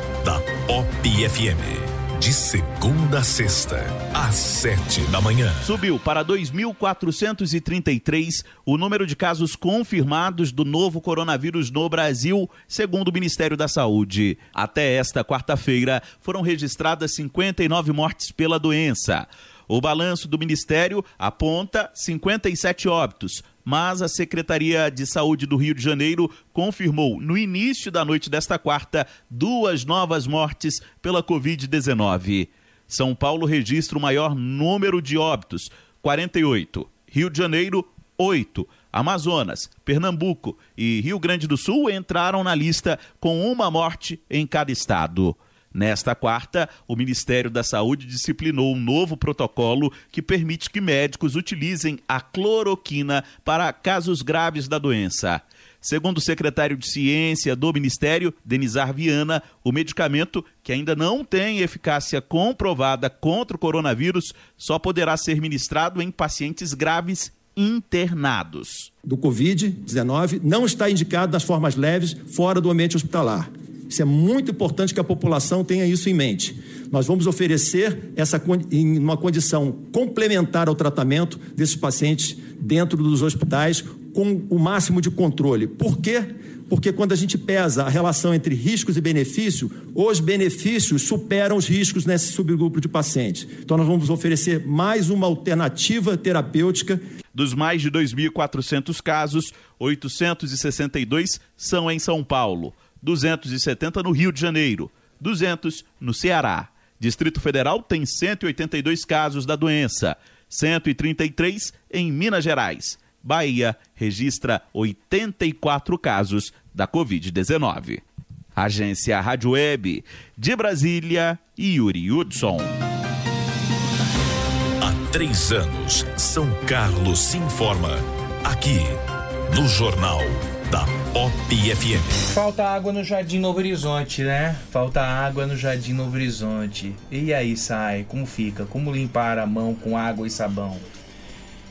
Speaker 1: da Pop FM. De segunda a sexta, às sete da manhã.
Speaker 16: Subiu para 2.433 o número de casos confirmados do novo coronavírus no Brasil, segundo o Ministério da Saúde. Até esta quarta-feira, foram registradas 59 mortes pela doença. O balanço do Ministério aponta 57 óbitos, mas a Secretaria de Saúde do Rio de Janeiro confirmou no início da noite desta quarta duas novas mortes pela Covid-19. São Paulo registra o maior número de óbitos, 48. Rio de Janeiro, 8. Amazonas, Pernambuco e Rio Grande do Sul entraram na lista com uma morte em cada estado. Nesta quarta, o Ministério da Saúde disciplinou um novo protocolo que permite que médicos utilizem a cloroquina para casos graves da doença. Segundo o secretário de Ciência do Ministério, Denizar Viana, o medicamento, que ainda não tem eficácia comprovada contra o coronavírus, só poderá ser ministrado em pacientes graves internados.
Speaker 17: Do Covid-19 não está indicado nas formas leves fora do ambiente hospitalar. Isso é muito importante que a população tenha isso em mente. Nós vamos oferecer essa em uma condição complementar ao tratamento desses pacientes dentro dos hospitais com o máximo de controle. Por quê? Porque quando a gente pesa a relação entre riscos e benefícios, os benefícios superam os riscos nesse subgrupo de pacientes. Então nós vamos oferecer mais uma alternativa terapêutica
Speaker 16: dos mais de 2.400 casos, 862 são em São Paulo. 270 no Rio de Janeiro, 200 no Ceará. Distrito Federal tem 182 casos da doença, 133 em Minas Gerais. Bahia registra 84 casos da Covid-19. Agência Rádio Web de Brasília, Yuri Hudson.
Speaker 1: Há três anos, São Carlos se informa. Aqui, no Jornal da Pop FM.
Speaker 2: Falta água no Jardim Novo Horizonte, né? Falta água no Jardim Novo Horizonte. E aí, sai? Como fica? Como limpar a mão com água e sabão?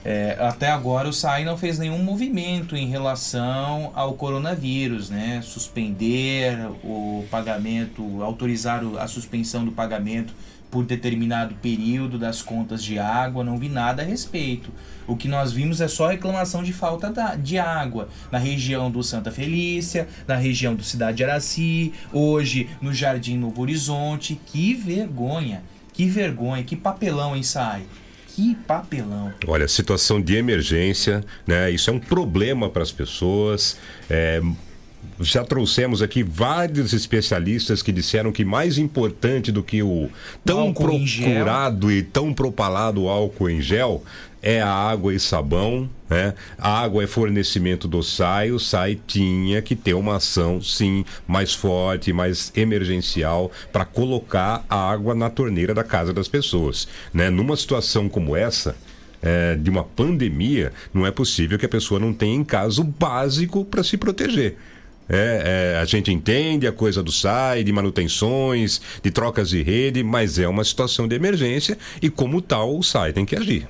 Speaker 2: É, até agora o SAI não fez nenhum movimento em relação ao coronavírus, né? Suspender o pagamento, autorizar a suspensão do pagamento por determinado período das contas de água, não vi nada a respeito. O que nós vimos é só reclamação de falta de água na região do Santa Felícia, na região do Cidade de Araci, hoje no Jardim Novo Horizonte. Que vergonha, que vergonha, que papelão, hein, Sai? Que papelão.
Speaker 3: Olha, situação de emergência, né? Isso é um problema para as pessoas. É, já trouxemos aqui vários especialistas que disseram que mais importante do que o tão procurado e tão propalado álcool em gel é a água e sabão, né? A água é fornecimento do SAI, o SAI tinha que ter uma ação, sim, mais forte, mais emergencial para colocar a água na torneira da casa das pessoas, né? Numa situação como essa, é, de uma pandemia, não é possível que a pessoa não tenha em casa o básico para se proteger. É, é, a gente entende a coisa do SAI, de manutenções, de trocas de rede, mas é uma situação de emergência e, como tal, o SAI tem que agir.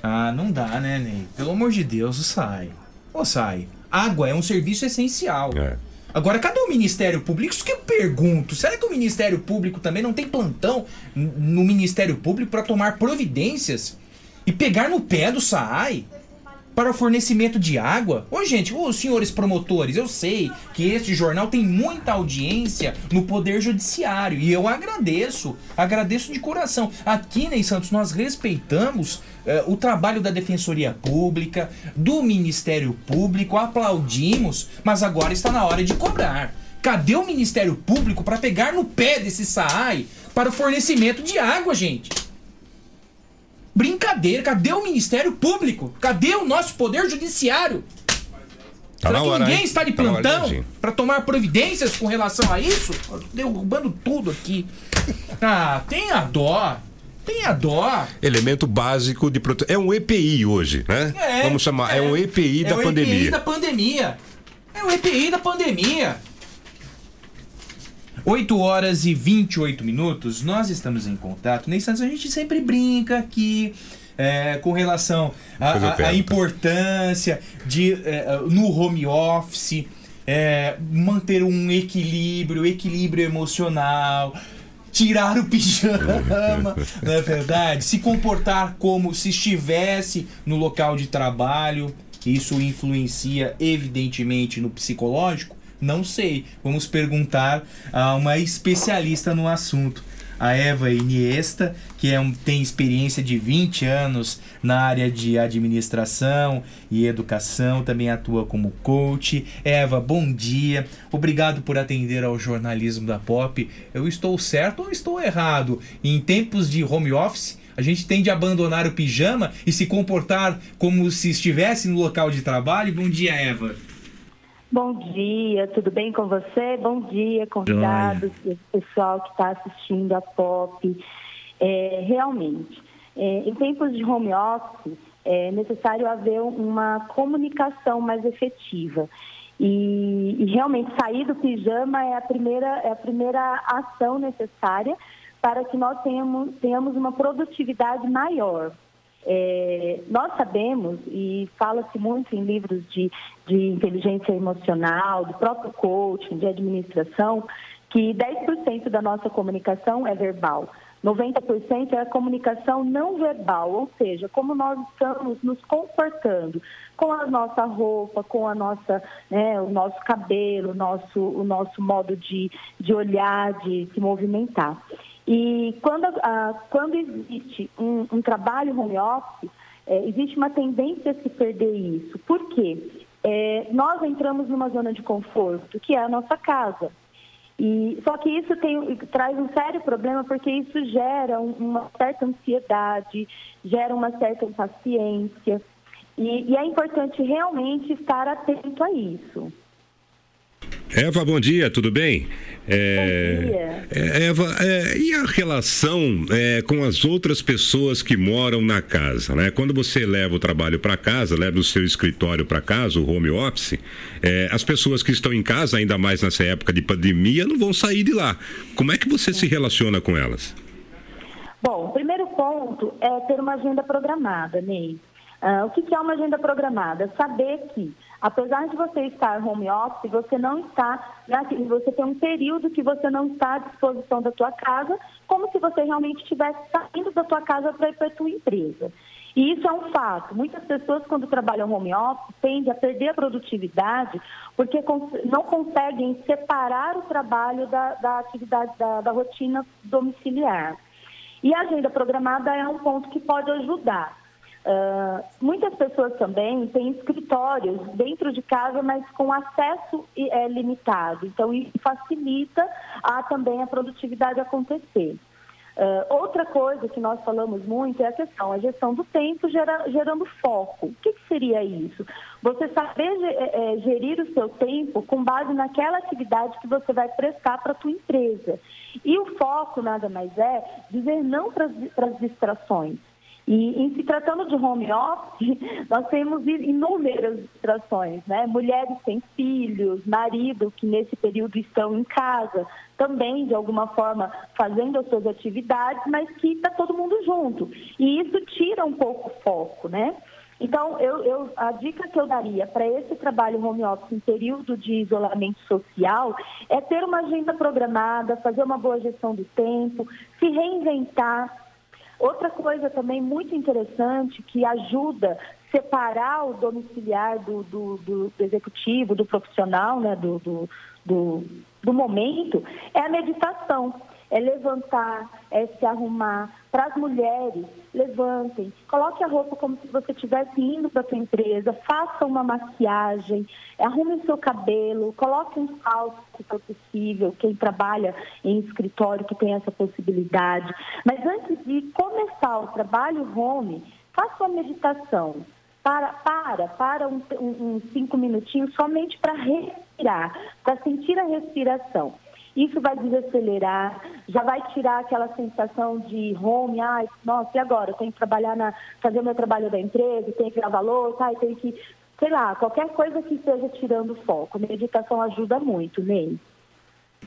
Speaker 2: Ah, não dá, né, Ney? Pelo amor de Deus, o SAI. Ô, SAI, água é um serviço essencial.
Speaker 3: É.
Speaker 2: Agora, cadê o Ministério Público? Isso que eu pergunto. Será que o Ministério Público também não tem plantão no Ministério Público para tomar providências e pegar no pé do SAI? Para o fornecimento de água. Ô, gente, os senhores promotores, eu sei que este jornal tem muita audiência no Poder Judiciário e eu agradeço, agradeço de coração. Aqui, Ney Santos, nós respeitamos uh, o trabalho da Defensoria Pública, do Ministério Público, aplaudimos, mas agora está na hora de cobrar. Cadê o Ministério Público para pegar no pé desse SAAI para o fornecimento de água, gente? Brincadeira, cadê o Ministério Público? Cadê o nosso Poder Judiciário?
Speaker 3: Tá
Speaker 2: Será que
Speaker 3: hora,
Speaker 2: ninguém
Speaker 3: hein?
Speaker 2: está de
Speaker 3: Tá
Speaker 2: plantão
Speaker 3: agir.
Speaker 2: para tomar providências com relação a isso? Derrubando tudo aqui. [laughs] Ah, tenha dó. Tenha dó.
Speaker 3: Elemento básico de proteção. É um EPI hoje, né?
Speaker 2: É,
Speaker 3: Vamos chamar. É, um EPI
Speaker 2: É
Speaker 3: da
Speaker 2: o
Speaker 3: pandemia.
Speaker 2: EPI da pandemia. É o EPI da pandemia. 8 horas e 28 minutos, nós estamos em contato. Nesse a gente sempre brinca aqui é, com relação à- importância de, é, no home office, é, manter um equilíbrio, equilíbrio emocional, tirar o pijama, [laughs] não é verdade? Se comportar como se estivesse no local de trabalho. Isso influencia evidentemente no psicológico? Não sei. Vamos perguntar a uma especialista no assunto. A Eva Iniesta, que é um- tem experiência de 20 anos na área de administração e educação, também atua como coach. Eva, bom dia. Obrigado por atender ao jornalismo da Pop. Eu estou certo ou estou errado? Em tempos de home office, a gente tem de abandonar o pijama e se comportar como se estivesse no local de trabalho? Bom dia, Eva.
Speaker 18: Bom dia, tudo bem com você? Bom dia, convidados, e pessoal que está assistindo a POP. É, realmente, é, em tempos de home office, é necessário haver uma comunicação mais efetiva. E, e realmente sair do pijama é a primeira, é a primeira ação necessária para que nós tenhamos, tenhamos uma produtividade maior. É, nós sabemos, e fala-se muito em livros de, de inteligência emocional, do próprio coaching, de administração, que 10% da nossa comunicação é verbal. 90% é a comunicação não verbal, ou seja, como nós estamos nos comportando com a nossa roupa, com a nossa, né, o nosso cabelo, o nosso, o nosso modo de, de olhar, de se movimentar. E quando, quando existe um, um trabalho home office, é, existe uma tendência a se perder isso. Por quê? É, nós entramos numa zona de conforto, que é a nossa casa. E, só que isso tem, traz um sério problema porque isso gera um- uma certa ansiedade, gera uma certa impaciência. E, e é importante realmente estar atento a isso.
Speaker 3: Eva, bom dia, tudo bem? É,
Speaker 18: Bom dia.
Speaker 3: é, Eva, é, e a relação é, com as outras pessoas que moram na casa, né? Quando você leva o trabalho para casa, leva o seu escritório para casa, o home office, é, as pessoas que estão em casa, ainda mais nessa época de pandemia, não vão sair de lá. Como é que você se relaciona com elas?
Speaker 18: Bom, o primeiro ponto é ter uma agenda programada, Ney. Ah, o que é uma agenda programada? Saber que, apesar de você estar home office, você não está, né, você tem um período que você não está à disposição da tua casa, como se você realmente estivesse saindo da tua casa para ir para a tua empresa. E isso é um fato. Muitas pessoas, quando trabalham home office, tendem a perder a produtividade porque não conseguem separar o trabalho da, da atividade, da, da rotina domiciliar. E a agenda programada é um ponto que pode ajudar. Ah, muitas pessoas também têm escritórios dentro de casa, mas com acesso é, limitado. Então, isso facilita a, também a produtividade acontecer. Ah, outra coisa que nós falamos muito é a questão, a gestão do tempo gera- gerando foco. O que, que seria isso? Você saber eh, eh, gerir o seu tempo com base naquela atividade que você vai prestar para a tua empresa. E o foco nada mais é dizer não para as distrações. E em se tratando de home office, [laughs] nós temos inúmeras distrações, né? Mulheres sem filhos, marido que nesse período estão em casa, também de alguma forma fazendo as suas atividades, mas que está todo mundo junto. E isso tira um pouco o foco, né? Então, eu, eu- a dica que eu daria para esse trabalho home office em período de isolamento social é ter uma agenda programada, fazer uma boa gestão do tempo, se reinventar, Outra coisa também muito interessante que ajuda separar o domiciliar do, do- do- executivo, do profissional, né, do, do- do momento, é a meditação. É levantar, é se arrumar. Para as mulheres, levantem, coloque a roupa como se você estivesse indo para sua empresa, faça uma maquiagem, arrume o seu cabelo, coloque um salto se for possível, quem trabalha em escritório que tem essa possibilidade. Mas antes de começar o trabalho home, faça uma meditação. Para, para, para um, um, um cinco minutinhos somente para respirar, para sentir a respiração. Isso vai desacelerar, já vai tirar aquela sensação de home, ai, nossa, e agora? Eu tenho que trabalhar na, fazer o meu trabalho da empresa, tenho que lavar louça, ai, tenho que, sei lá, qualquer coisa que esteja tirando foco. Meditação ajuda muito, Ney.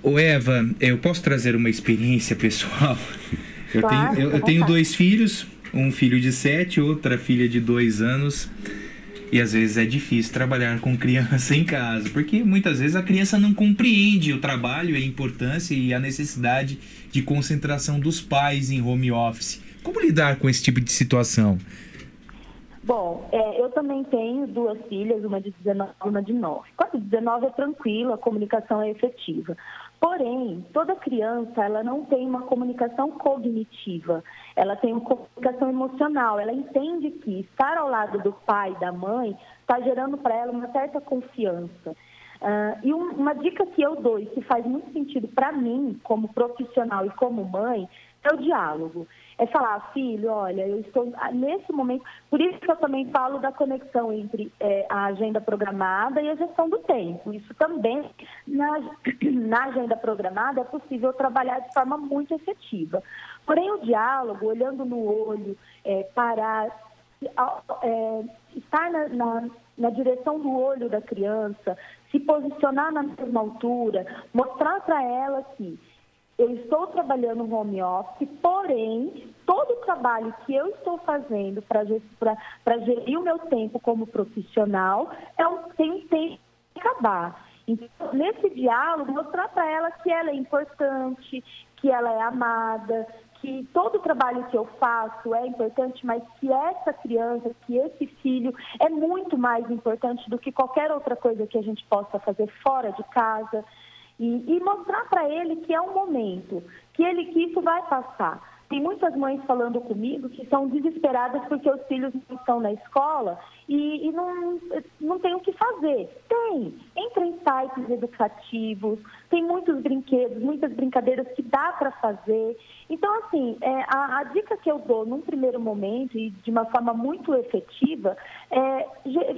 Speaker 19: Ô Eva, eu posso trazer uma experiência pessoal? [laughs] Eu,
Speaker 18: Claro,
Speaker 19: tenho, eu, eu tenho dois filhos, um filho de sete, outra filha de dois anos. E às vezes é difícil trabalhar com criança em casa, porque muitas vezes a criança não compreende o trabalho, a importância e a necessidade de concentração dos pais em home office. Como lidar com esse tipo de situação?
Speaker 18: Bom, é, eu também tenho duas filhas, uma de 19 e uma de 9. Com a de 19 é tranquilo, a comunicação é efetiva. Porém, toda criança, ela não tem uma comunicação cognitiva, ela tem uma comunicação emocional. Ela entende que estar ao lado do pai e da mãe está gerando para ela uma certa confiança. Ah, e um- uma dica que eu dou e que faz muito sentido para mim, como profissional e como mãe, é o diálogo. É falar, filho, olha, eu estou ah, nesse momento. Por isso que eu também falo da conexão entre eh, a agenda programada e a gestão do tempo. Isso também, na, [clears throat] na agenda programada, é possível trabalhar de forma muito efetiva. Porém, o diálogo, olhando no olho, eh, parar, é, estar na, na- na direção do olho da criança, se posicionar na mesma altura, mostrar para ela que eu estou trabalhando home office, porém, todo o trabalho que eu estou fazendo para gerir o meu tempo como profissional é um tempo que acabar. Então, nesse diálogo, mostrar para ela que ela é importante, que ela é amada, que todo o trabalho que eu faço é importante, mas que essa criança, que esse filho é muito mais importante do que qualquer outra coisa que a gente possa fazer fora de casa. E, e mostrar para ele que é um momento, que ele que isso vai passar. Tem muitas mães falando comigo que são desesperadas porque os filhos não estão na escola e, e não, não tem o que fazer. Tem. Entra em sites educativos, tem muitos brinquedos, muitas brincadeiras que dá para fazer. Então, assim, é, a, a dica que eu dou num primeiro momento e de uma forma muito efetiva é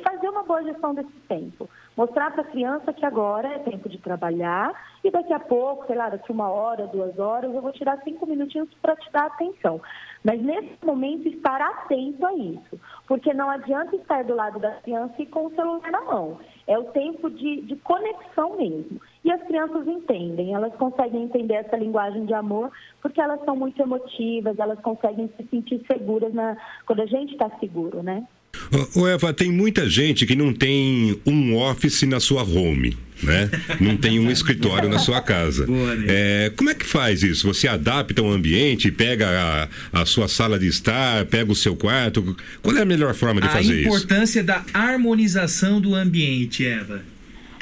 Speaker 18: fazer uma boa gestão desse tempo. Mostrar para a criança que agora é tempo de trabalhar e daqui a pouco, sei lá, daqui uma hora, duas horas, eu vou tirar cinco minutinhos para te dar atenção. Mas nesse momento estar atento a isso, porque não adianta estar do lado da criança e com o celular na mão. É o tempo de, de conexão mesmo. E as crianças entendem, elas conseguem entender essa linguagem de amor, porque elas são muito emotivas, elas conseguem se sentir seguras na, quando a gente está seguro, né?
Speaker 3: Ô, ô, Eva, tem muita gente que não tem um office na sua home, né? Não tem um escritório na sua casa. [laughs] É, como é que faz isso? Você adapta o ambiente, pega a, a sua sala de estar, pega o seu quarto? Qual é a melhor forma de
Speaker 19: a
Speaker 3: fazer isso?
Speaker 19: importância da harmonização do ambiente, Eva.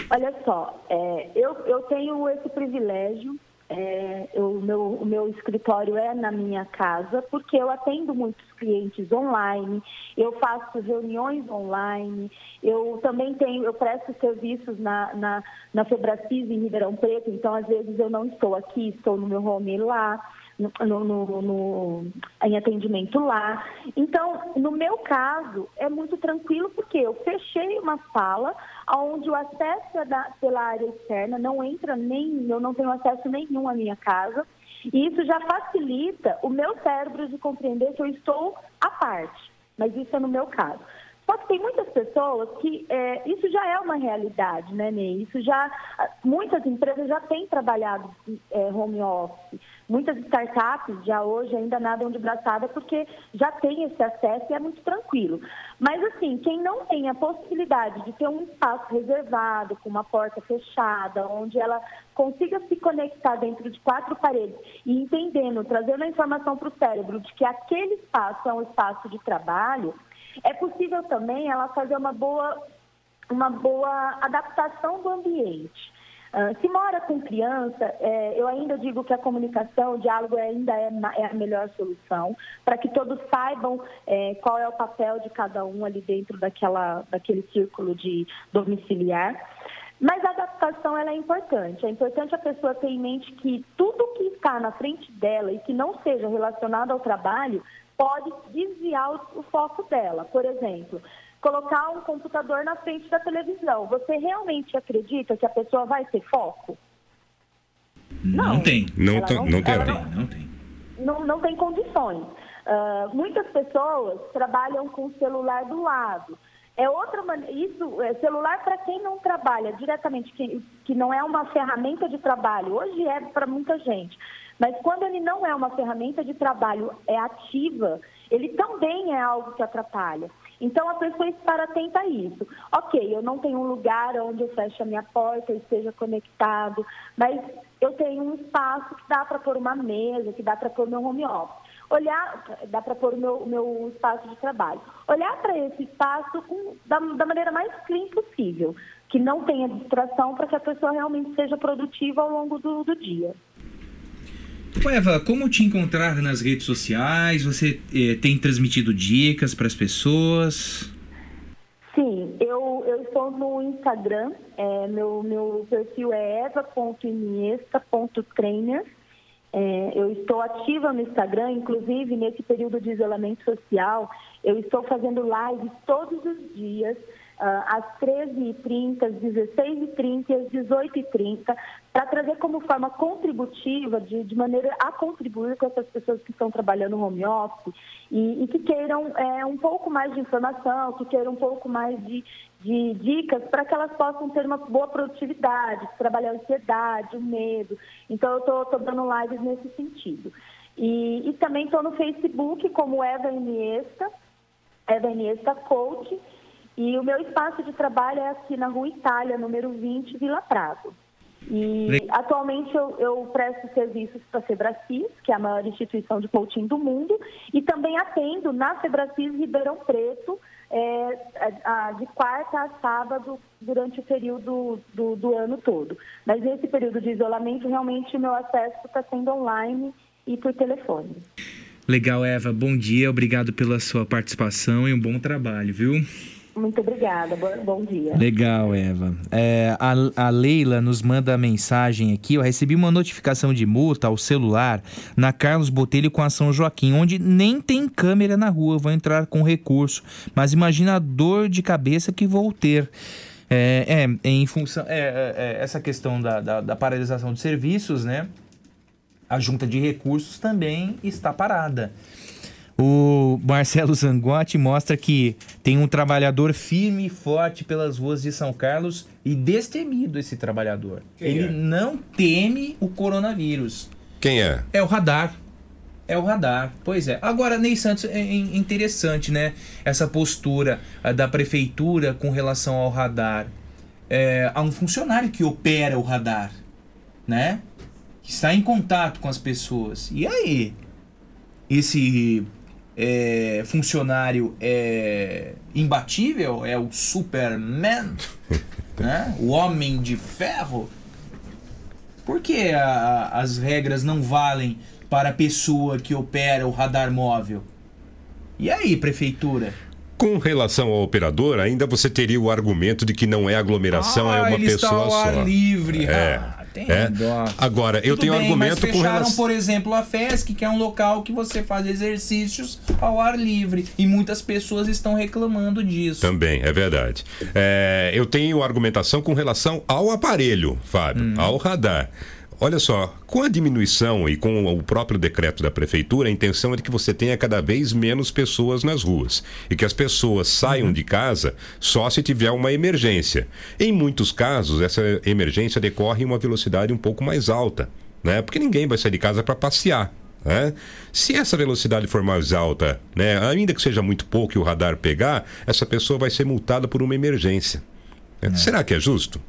Speaker 18: Olha só, é, eu, eu tenho esse privilégio. É, o, meu, o meu escritório é na minha casa, porque eu atendo muitos clientes online, eu faço reuniões online, eu também tenho, eu presto serviços na, na, na Febracis em Ribeirão Preto, então às vezes eu não estou aqui, estou no meu home lá no- no- no- em atendimento lá. Então, no meu caso, é muito tranquilo porque eu fechei uma sala onde o acesso é da- pela área externa, não entra nem, eu não tenho acesso nenhum à minha casa. E isso já facilita o meu cérebro de compreender que eu estou à parte. Mas isso é no meu caso. Só que tem muitas pessoas que é, isso já é uma realidade, né, Ney? Isso já muitas empresas já têm trabalhado é, home office, muitas startups já hoje ainda nadam de braçada porque já tem esse acesso e é muito tranquilo. Mas assim, quem não tem a possibilidade de ter um espaço reservado com uma porta fechada, onde ela consiga se conectar dentro de quatro paredes e entendendo, trazendo a informação para o cérebro de que aquele espaço é um espaço de trabalho, é possível também ela fazer uma boa, uma boa adaptação do ambiente. Ah, se mora com criança, é, eu ainda digo que a comunicação, o diálogo ainda é, é a melhor solução, para que todos saibam é, qual é o papel de cada um ali dentro daquela, daquele círculo de domiciliar. Mas a adaptação ela é importante. É importante a pessoa ter em mente que tudo que está na frente dela e que não seja relacionado ao trabalho pode desviar o foco dela. Por exemplo, colocar um computador na frente da televisão. Você realmente acredita que a pessoa vai ter foco?
Speaker 2: Não, tem.
Speaker 3: Não,
Speaker 18: Ela
Speaker 3: tá-
Speaker 18: não-
Speaker 3: não
Speaker 18: ela
Speaker 3: terá.
Speaker 18: não- não, não tem condições. Ah, muitas pessoas trabalham com o celular do lado. É outra maneira. Isso, é, celular para quem não trabalha diretamente, que, que não é uma ferramenta de trabalho. Hoje é para muita gente. Mas quando ele não é uma ferramenta de trabalho, é ativa, ele também é algo que atrapalha. Então a pessoa estar atenta a isso. Ok, eu não tenho um lugar onde eu feche a minha porta, eu esteja conectado, mas eu tenho um espaço que dá para pôr uma mesa, que dá para pôr meu home office. Olhar, dá para pôr o meu, meu espaço de trabalho. Olhar para esse espaço com- da, da maneira mais clean possível, que não tenha distração para que a pessoa realmente seja produtiva ao longo do, do dia.
Speaker 2: Eva, como te encontrar nas redes sociais? Você eh, tem transmitido dicas para as pessoas?
Speaker 18: Sim, eu, eu estou no Instagram, é, meu, meu perfil é eva.iniesta.trainer. É, eu estou ativa no Instagram, inclusive nesse período de isolamento social, eu estou fazendo lives todos os dias, às 13h30, às 16h30 e às 18h30, para trazer como forma contributiva, de, de maneira a contribuir com essas pessoas que estão trabalhando home office e, e que queiram é, um pouco mais de informação, que queiram um pouco mais de, de dicas para que elas possam ter uma boa produtividade, trabalhar a ansiedade, o medo. Então, eu estou dando lives nesse sentido. E, e também estou no Facebook como Eva Iniesta, Eva Iniesta Coach, e o meu espaço de trabalho é aqui na Rua Itália, número 20, Vila Prado. E atualmente eu, eu presto serviços para a Febracis, que é a maior instituição de coaching do mundo, e também atendo na Febracis Ribeirão Preto, é, a- a- de quarta a sábado, durante o período do, do ano todo. Mas nesse período de isolamento, realmente o meu acesso está sendo online e por telefone.
Speaker 2: Legal, Eva. Bom dia, obrigado pela sua participação e um bom trabalho, viu?
Speaker 18: Muito obrigada, bo- bom dia.
Speaker 2: Legal, Eva. É, a, a Leila nos manda a mensagem aqui. Eu recebi uma notificação de multa ao celular na Carlos Botelho com a São Joaquim, onde nem tem câmera na rua. Vou entrar com recurso. Mas imagina a dor de cabeça que vou ter. É, é, em função. É, é, é, essa questão da, da, da paralisação de serviços, né? A junta de recursos também está parada. O Marcelo [laughs] Zangotti mostra que tem um trabalhador firme e forte pelas ruas de São Carlos e destemido esse trabalhador.
Speaker 3: Quem
Speaker 2: Ele
Speaker 3: é?
Speaker 2: não teme o coronavírus.
Speaker 3: Quem é?
Speaker 2: É o radar. É o radar. Pois é. Agora, Ney Santos, é é interessante, né? Essa postura ah, da prefeitura com relação ao radar. É, há um funcionário que opera o radar, né? Que está em contato com as pessoas. E aí? Esse é, funcionário é imbatível? É o Superman? [laughs] né? O Homem de Ferro? Por que a- as regras não valem para a pessoa que opera o radar móvel? E aí, prefeitura?
Speaker 3: Com relação ao operador, ainda você teria o argumento de que não é aglomeração, é
Speaker 2: Ah,
Speaker 3: uma
Speaker 2: ele está
Speaker 3: pessoa só.
Speaker 2: livre.
Speaker 3: É.
Speaker 2: Ah, tem
Speaker 3: é. Agora, eu
Speaker 2: Tudo
Speaker 3: tenho
Speaker 2: bem,
Speaker 3: argumento
Speaker 2: mas
Speaker 3: com
Speaker 2: fecharam,
Speaker 3: relação.
Speaker 2: por exemplo, a FESC, que é um local que você faz exercícios ao ar livre. E muitas pessoas estão reclamando disso.
Speaker 3: Também, é verdade. É, eu tenho argumentação com relação ao aparelho, Fábio,
Speaker 2: Hum.
Speaker 3: ao radar. Olha só, com a diminuição e com o próprio decreto da prefeitura, a intenção é que você tenha cada vez menos pessoas nas ruas e que as pessoas saiam de casa só se tiver uma emergência. Em muitos casos, essa emergência decorre em uma velocidade um pouco mais alta, né? Porque ninguém vai sair de casa para passear. né? Se essa velocidade for mais alta, né, ainda que seja muito pouco e o radar pegar, essa pessoa vai ser multada por uma emergência. né? Será que é justo?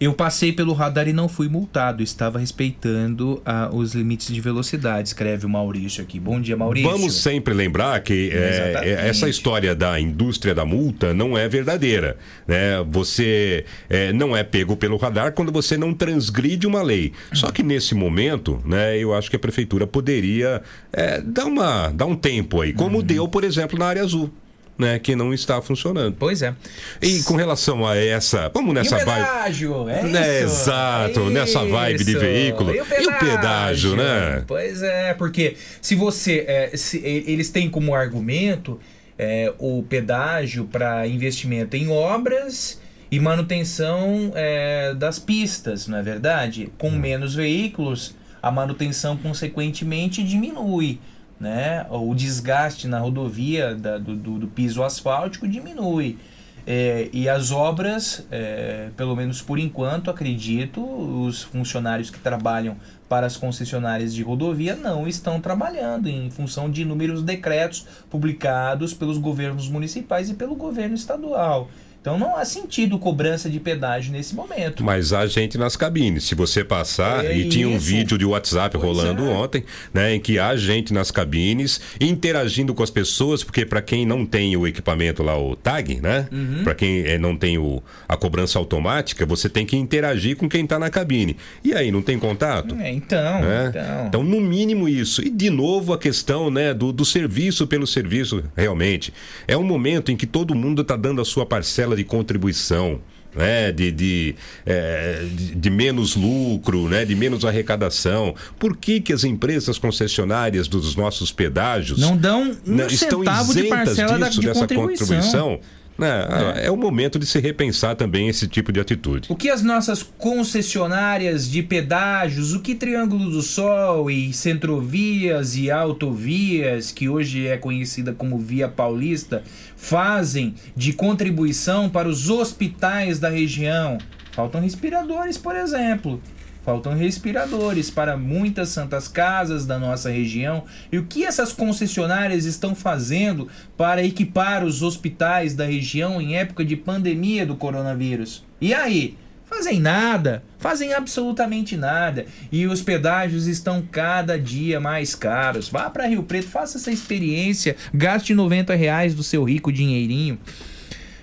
Speaker 2: Eu passei pelo radar e não fui multado. Estava respeitando ah, os limites de velocidade, escreve o Maurício aqui. Bom dia, Maurício.
Speaker 3: Vamos sempre lembrar que é, é, essa história da indústria da multa não é verdadeira. Né? Você é, não é pego pelo radar quando você não transgride uma lei. Só que nesse momento, né, eu acho que a prefeitura poderia é, dar, uma, dar um tempo aí,
Speaker 2: Uhum.
Speaker 3: como deu, por exemplo, na área azul. Né, que não está funcionando.
Speaker 2: Pois é.
Speaker 3: E com relação a essa. Vamos nessa
Speaker 2: e o
Speaker 3: vibe.
Speaker 2: pedágio, é
Speaker 3: Né,
Speaker 2: isso.
Speaker 3: exato,
Speaker 2: é
Speaker 3: nessa vibe de veículo.
Speaker 2: E o
Speaker 3: E o pedágio, né?
Speaker 2: Pois é, porque se você. é, se- eles têm como argumento é, o pedágio para investimento em obras e manutenção é, das pistas, não é verdade? Com
Speaker 3: Hum.
Speaker 2: menos veículos, a manutenção consequentemente diminui. Né? O desgaste na rodovia da- do, do- do piso asfáltico diminui. É, e as obras, é, pelo menos por enquanto, acredito, os funcionários que trabalham para as concessionárias de rodovia não estão trabalhando em função de inúmeros decretos publicados pelos governos municipais e pelo governo estadual. Então não há sentido cobrança de pedágio nesse momento.
Speaker 3: Mas há gente nas cabines. Se você passar,
Speaker 2: É
Speaker 3: e tinha um
Speaker 2: isso.
Speaker 3: vídeo de WhatsApp
Speaker 2: Pois
Speaker 3: rolando
Speaker 2: é.
Speaker 3: ontem, né, em que há gente nas cabines interagindo com as pessoas, porque para quem não tem o equipamento lá, o tag, né?
Speaker 2: Uhum.
Speaker 3: Para quem eh, não tem o, a cobrança automática, você tem que interagir com quem tá na cabine. E aí, não tem contato?
Speaker 2: É, então,
Speaker 3: né?
Speaker 2: então.
Speaker 3: no mínimo isso. E de novo a questão né, do, do serviço pelo serviço, realmente. É um momento em que todo mundo está dando a sua parcela de contribuição. Né, de, de, é, de, de menos lucro, né, de menos arrecadação. Por que, que as empresas concessionárias dos nossos pedágios
Speaker 2: Não dão um
Speaker 3: né, estão
Speaker 2: centavo de
Speaker 3: isentas
Speaker 2: parcela da-
Speaker 3: disso,
Speaker 2: de
Speaker 3: dessa
Speaker 2: contribuição.
Speaker 3: contribuição? Né, é. o momento de se repensar também esse tipo de atitude.
Speaker 2: O que as nossas concessionárias de pedágios, o que Triângulo do Sol e Centrovias e Autovias, que hoje é conhecida como Via Paulista, fazem de contribuição para os hospitais da região? Faltam respiradores, por exemplo. Faltam respiradores para muitas santas casas da nossa região. E o que essas concessionárias estão fazendo para equipar os hospitais da região em época de pandemia do coronavírus? E aí? Fazem nada, fazem absolutamente nada. E os pedágios estão cada dia mais caros. Vá para Rio Preto, faça essa experiência, gaste 90 reais do seu rico dinheirinho.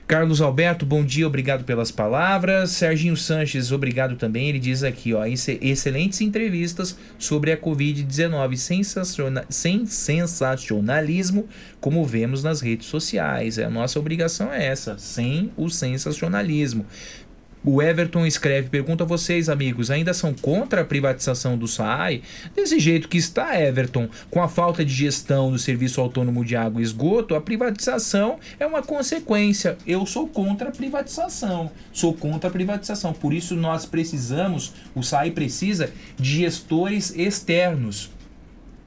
Speaker 2: Carlos Alberto, bom dia, obrigado pelas palavras. Serginho Sanches, obrigado também. Ele diz aqui, ó, "Exce- excelentes entrevistas sobre a Covid-19, sensaciona- sem sensacionalismo, como vemos nas redes sociais. A nossa obrigação é essa, sem o sensacionalismo. O Everton escreve, pergunta a vocês, amigos, ainda são contra a privatização do SAAI? Desse jeito que está, Everton, com a falta de gestão do Serviço Autônomo de Água e Esgoto, a privatização é uma consequência. Eu sou contra a privatização. Sou contra a privatização. Por isso nós precisamos, o SAAI precisa de gestores externos.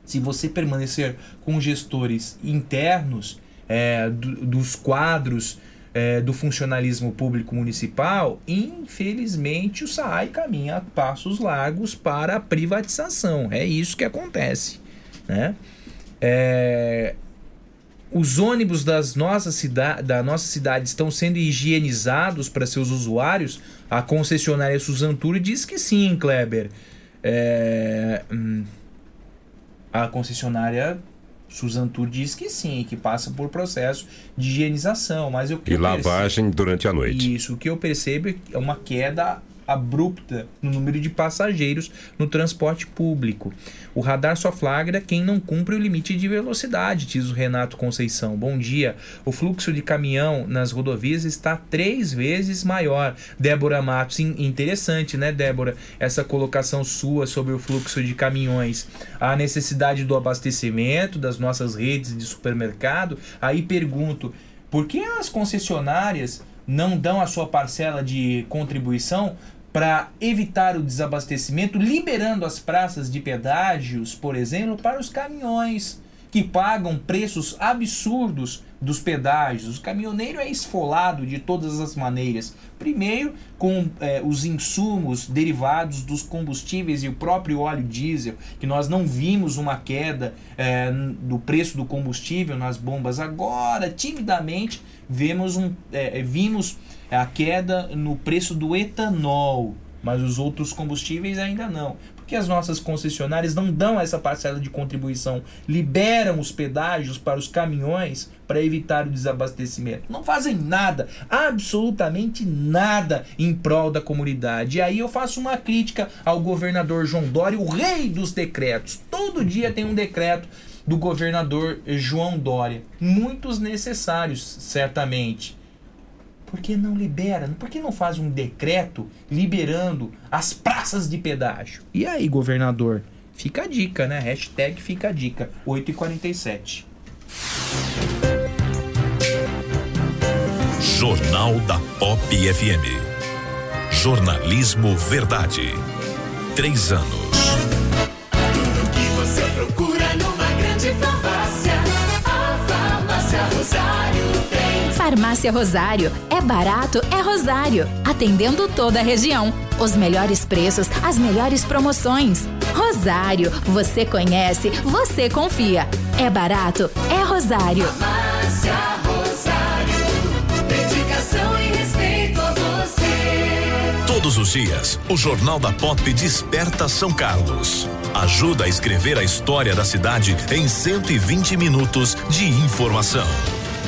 Speaker 2: Se você permanecer com gestores internos é, do- dos quadros é, do funcionalismo público municipal, infelizmente o SAAI caminha a passos largos para a privatização. É isso que acontece. Né? É, os ônibus das nossas cida da nossa cidade estão sendo higienizados para seus usuários? A concessionária Suzan Tour diz que sim, Kleber. É, hum, a concessionária Tour diz que sim, que passa por processo de higienização, mas eu
Speaker 3: E lavagem durante a noite.
Speaker 2: isso, o que eu percebo é uma queda abrupta no número de passageiros no transporte público. O radar só flagra quem não cumpre o limite de velocidade, diz o Renato Conceição. Bom dia. O fluxo de caminhão nas rodovias está três vezes maior. Débora Matos, in- interessante, né, Débora? Essa colocação sua sobre o fluxo de caminhões. A necessidade do abastecimento das nossas redes de supermercado. Aí pergunto, por que as concessionárias não dão a sua parcela de contribuição para evitar o desabastecimento, liberando as praças de pedágios, por exemplo, para os caminhões que pagam preços absurdos dos pedágios. O caminhoneiro é esfolado de todas as maneiras. Primeiro, com eh, os insumos derivados dos combustíveis e o próprio óleo diesel, que nós não vimos uma queda n- do preço do combustível nas bombas. Agora, timidamente, vemos um, eh, vimos é a queda no preço do etanol, mas os outros combustíveis ainda não. Porque as nossas concessionárias não dão essa parcela de contribuição, liberam os pedágios para os caminhões para evitar o desabastecimento. Não fazem nada, absolutamente nada em prol da comunidade. E aí eu faço uma crítica ao governador João Dória, o rei dos decretos. Todo dia tem um decreto do governador João Dória. Muitos necessários, certamente. Por que não libera? Por que não faz um decreto liberando as praças de pedágio? E aí, governador? Fica a dica, né? Hashtag fica a dica. 8h47.
Speaker 1: Jornal da Pop FM. Jornalismo Verdade. Três anos.
Speaker 8: Farmácia Rosário.
Speaker 20: É barato, é Rosário. Atendendo toda a região. Os melhores preços, as melhores promoções. Rosário. Você conhece, você confia. É barato, é Rosário.
Speaker 8: Farmácia Rosário. Dedicação e respeito a você.
Speaker 1: Todos os dias, o Jornal da Pop desperta São Carlos. Ajuda a escrever a história da cidade em 120 minutos de informação.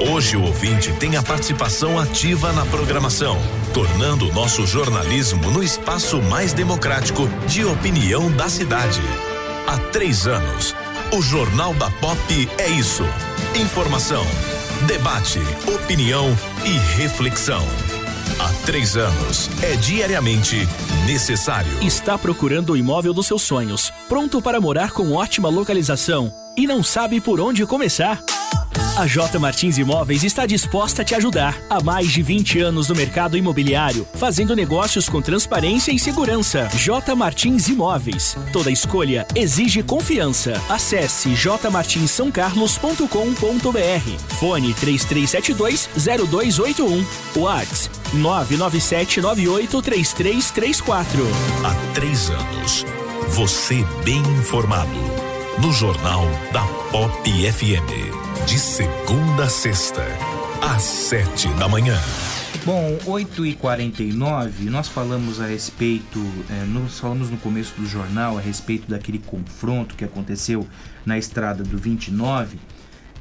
Speaker 1: Hoje o ouvinte tem a participação ativa na programação, tornando o nosso jornalismo no espaço mais democrático de opinião da cidade. Há três anos, o Jornal da Pop é isso: informação, debate, opinião e reflexão. Há três anos, é diariamente necessário.
Speaker 7: Está procurando o imóvel dos seus sonhos, pronto para morar com ótima localização e não sabe por onde começar? A J Martins Imóveis está disposta a te ajudar. Há mais de 20 anos no mercado imobiliário, fazendo negócios com transparência e segurança. J Martins Imóveis. Toda escolha exige confiança. Acesse jmartinssaocarlos.com.br. Fone 3372 0281. WhatsApp 997983334.
Speaker 1: Há três anos, você bem informado. No Jornal da Pop FM. De segunda a sexta, às sete da manhã.
Speaker 2: Bom, 8h49, nós falamos a respeito, é, nós falamos no começo do jornal a respeito daquele confronto que aconteceu na estrada do 29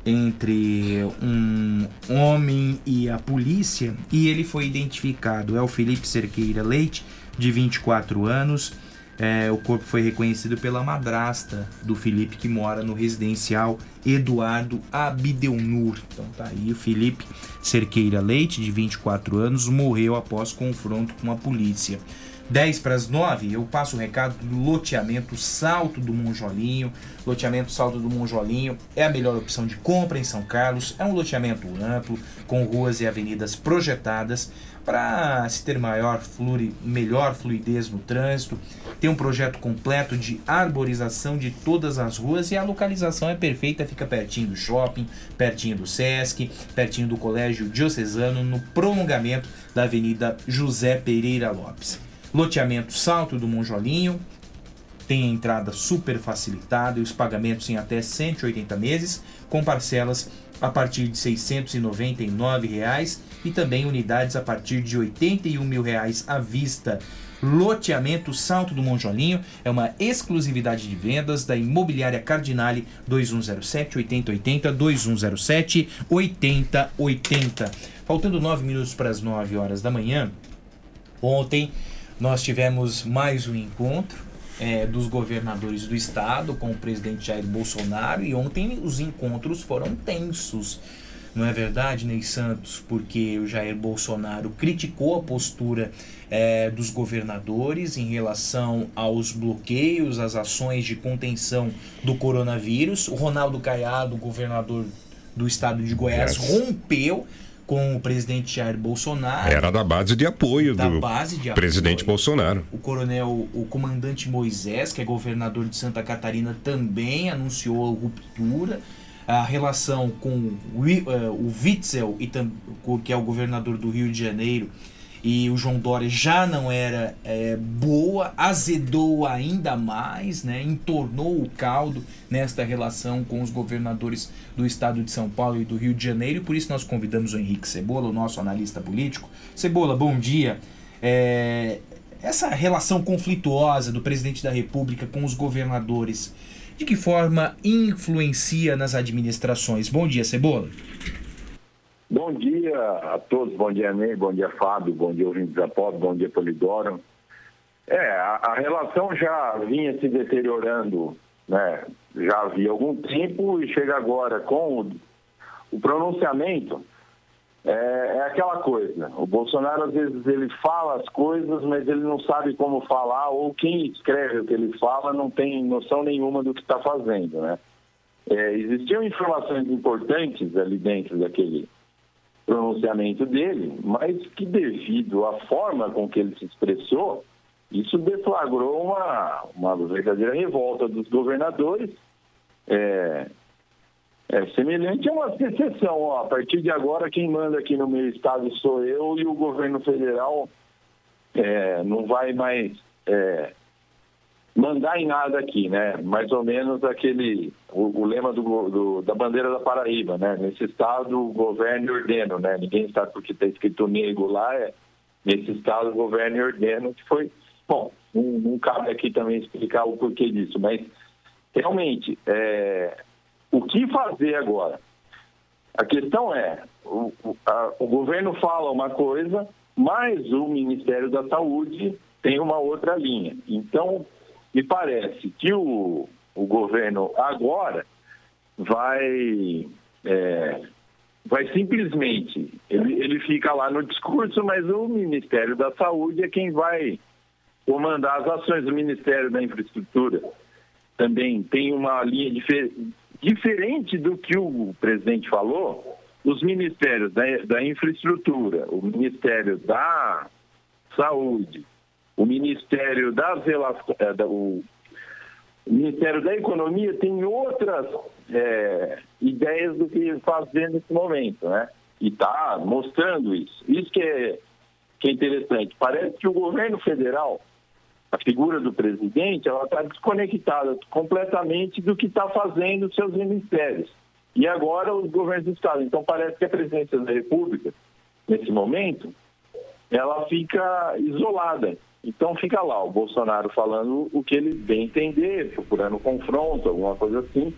Speaker 2: entre um homem e a polícia e ele foi identificado. É o Felipe Cerqueira Leite, de 24 anos. É, o corpo foi reconhecido pela madrasta do Felipe, que mora no residencial Eduardo Abdeunur. Então tá aí, o Felipe Cerqueira Leite, de 24 anos, morreu após confronto com a polícia. 10 para as 9, eu passo o recado do loteamento Salto do Monjolinho. Loteamento Salto do Monjolinho é a melhor opção de compra em São Carlos. É um loteamento amplo, com ruas e avenidas projetadas para se ter maior flui, melhor fluidez no trânsito. Tem um projeto completo de arborização de todas as ruas e a localização é perfeita, fica pertinho do shopping, pertinho do Sesc, pertinho do Colégio Diocesano, no prolongamento da Avenida José Pereira Lopes. Loteamento Salto do Monjolinho, tem a entrada super facilitada e os pagamentos em até 180 meses, com parcelas a partir de 699 reais, e também unidades a partir de 81 mil reais à vista. Loteamento Salto do Monjolinho é uma exclusividade de vendas da Imobiliária Cardinale 2107 8080 2107 8080. Faltando 9 minutos para as 9 horas da manhã, ontem nós tivemos mais um encontro é, dos governadores do estado com o presidente Jair Bolsonaro e ontem os encontros foram tensos. Não é verdade, Ney Santos? Porque o Jair Bolsonaro criticou a postura é, dos governadores em relação aos bloqueios, às ações de contenção do coronavírus. O Ronaldo Caiado, governador do estado de Goiás,
Speaker 3: Yes.
Speaker 2: rompeu com o presidente Jair Bolsonaro.
Speaker 3: Era da base de apoio
Speaker 2: Da
Speaker 3: do
Speaker 2: base de
Speaker 3: presidente Bolsonaro.
Speaker 2: O coronel, o comandante Moisés, que é governador de Santa Catarina, também anunciou ruptura. A relação com o eh, Witzel, e que é o governador do Rio de Janeiro, e o João Dória já não era eh, boa, azedou ainda mais, né? entornou o caldo nesta relação com os governadores do estado de São Paulo e do Rio de Janeiro, e por isso nós convidamos o Henrique Cebola, o nosso analista político. Cebola, bom dia. É, essa relação conflituosa do presidente da República com os governadores, de que forma influencia nas administrações? Bom dia, Cebola.
Speaker 21: Bom dia a todos, bom dia Ney, bom dia Fábio, bom dia ouvintes da Pop, bom dia Polidoro. É, a, a relação já vinha se deteriorando, né? Já havia algum tempo e chega agora com o, o pronunciamento. É, é aquela coisa, o Bolsonaro às vezes ele fala as coisas, mas ele não sabe como falar, ou quem escreve o que ele fala não tem noção nenhuma do que está fazendo, né? É, existiam informações importantes ali dentro daquele pronunciamento dele, mas que devido à forma com que ele se expressou, isso deflagrou uma, uma verdadeira revolta dos governadores, é, é semelhante a uma secessão. Ó, a partir de agora, quem manda aqui no meu estado sou eu e o governo federal é, não vai mais é, mandar em nada aqui, né? Mais ou menos aquele o, o lema do, do- da bandeira da Paraíba, né? Nesse estado o governo e ordeno, né? Ninguém sabe porque está escrito nego lá, é nesse estado o governo e ordeno, que foi bom. Não, não cabe aqui também explicar o porquê disso, mas realmente é, o que fazer agora? A questão é, o- a- o governo fala uma coisa, mas o Ministério da Saúde tem uma outra linha. Então, me parece que o, o governo agora vai, é, vai simplesmente, ele, ele fica lá no discurso, mas o Ministério da Saúde é quem vai comandar as ações. O Ministério da Infraestrutura também tem uma linha difer- diferente do que o presidente falou. Os ministérios da, da infraestrutura, o Ministério da Saúde, o Ministério eh, da- o Ministério da Economia tem outras eh, ideias do que fazer nesse momento, né? E está mostrando isso. Isso que é, que é interessante. Parece que o governo federal, a figura do presidente, ela está desconectada completamente do que está fazendo os seus ministérios. E agora os governos do Estado. Então parece que a presidência da República, nesse momento, ela fica isolada. Então fica lá o Bolsonaro falando o que ele bem entender, procurando confronto, alguma coisa assim,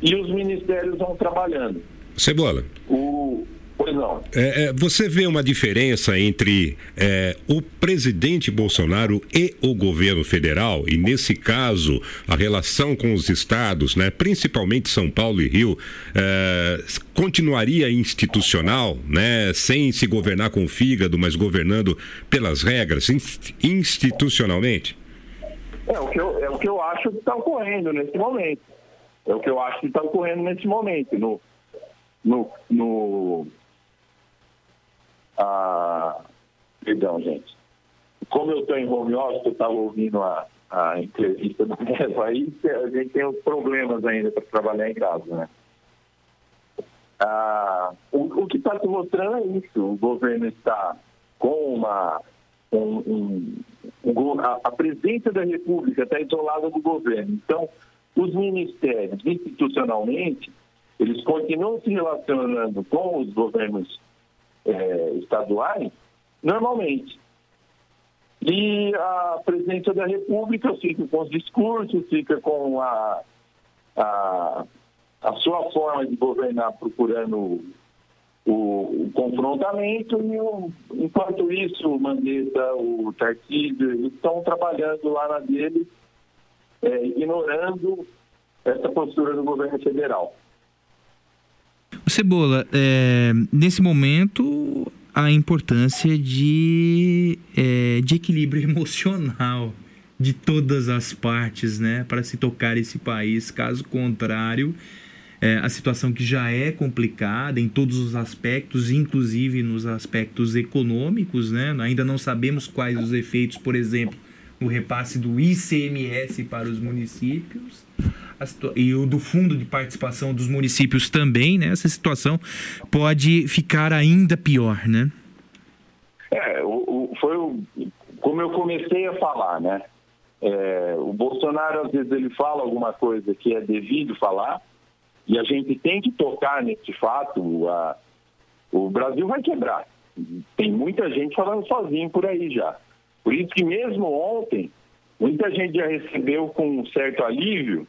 Speaker 21: e os ministérios vão trabalhando.
Speaker 3: Cebola.
Speaker 21: O... Pois não.
Speaker 3: É, é, você vê uma diferença entre é, o presidente Bolsonaro e o governo federal, e nesse caso, a relação com os estados, né, principalmente São Paulo e Rio, é, continuaria institucional, né, sem se governar com o fígado, mas governando pelas regras, inst- institucionalmente?
Speaker 21: É o que eu, é o que eu acho que está ocorrendo nesse momento. É o que eu acho que está ocorrendo nesse momento. No, no, no ah, perdão, gente. Como eu estou em home office, eu estava ouvindo a, a entrevista do [laughs] Nevo, aí a gente tem os problemas ainda para trabalhar em casa, né? Ah, o, o que está se mostrando é isso. O governo está com uma. Um, um go- a, a presidência da República está isolada do governo. Então, os ministérios, institucionalmente, eles continuam se relacionando com os governos eh, estaduais normalmente. E a presidência da República fica com os discursos, fica com a, a, a sua forma de governar procurando o, o confrontamento e o- enquanto isso o Mandetta, o Tarcísio estão trabalhando lá na dele, eh, ignorando essa postura do governo federal.
Speaker 2: Cebola, é, nesse momento, a importância de, é, de equilíbrio [laughs] emocional de todas as partes, né, para se tocar esse país. Caso contrário, é, a situação que já é complicada em todos os aspectos, inclusive nos aspectos econômicos, né? Ainda não sabemos quais os efeitos, por exemplo, no repasse do ICMS para os municípios e o do fundo de participação dos municípios também, né? Essa situação pode ficar ainda pior, né?
Speaker 21: É, o, o- foi o, como eu comecei a falar, né? É, o Bolsonaro, às vezes, ele fala alguma coisa que é devido falar, e a gente tem que tocar nesse fato. A, o Brasil vai quebrar. Tem muita gente falando sozinho por aí já. Por isso que mesmo ontem, muita gente já recebeu com um certo alívio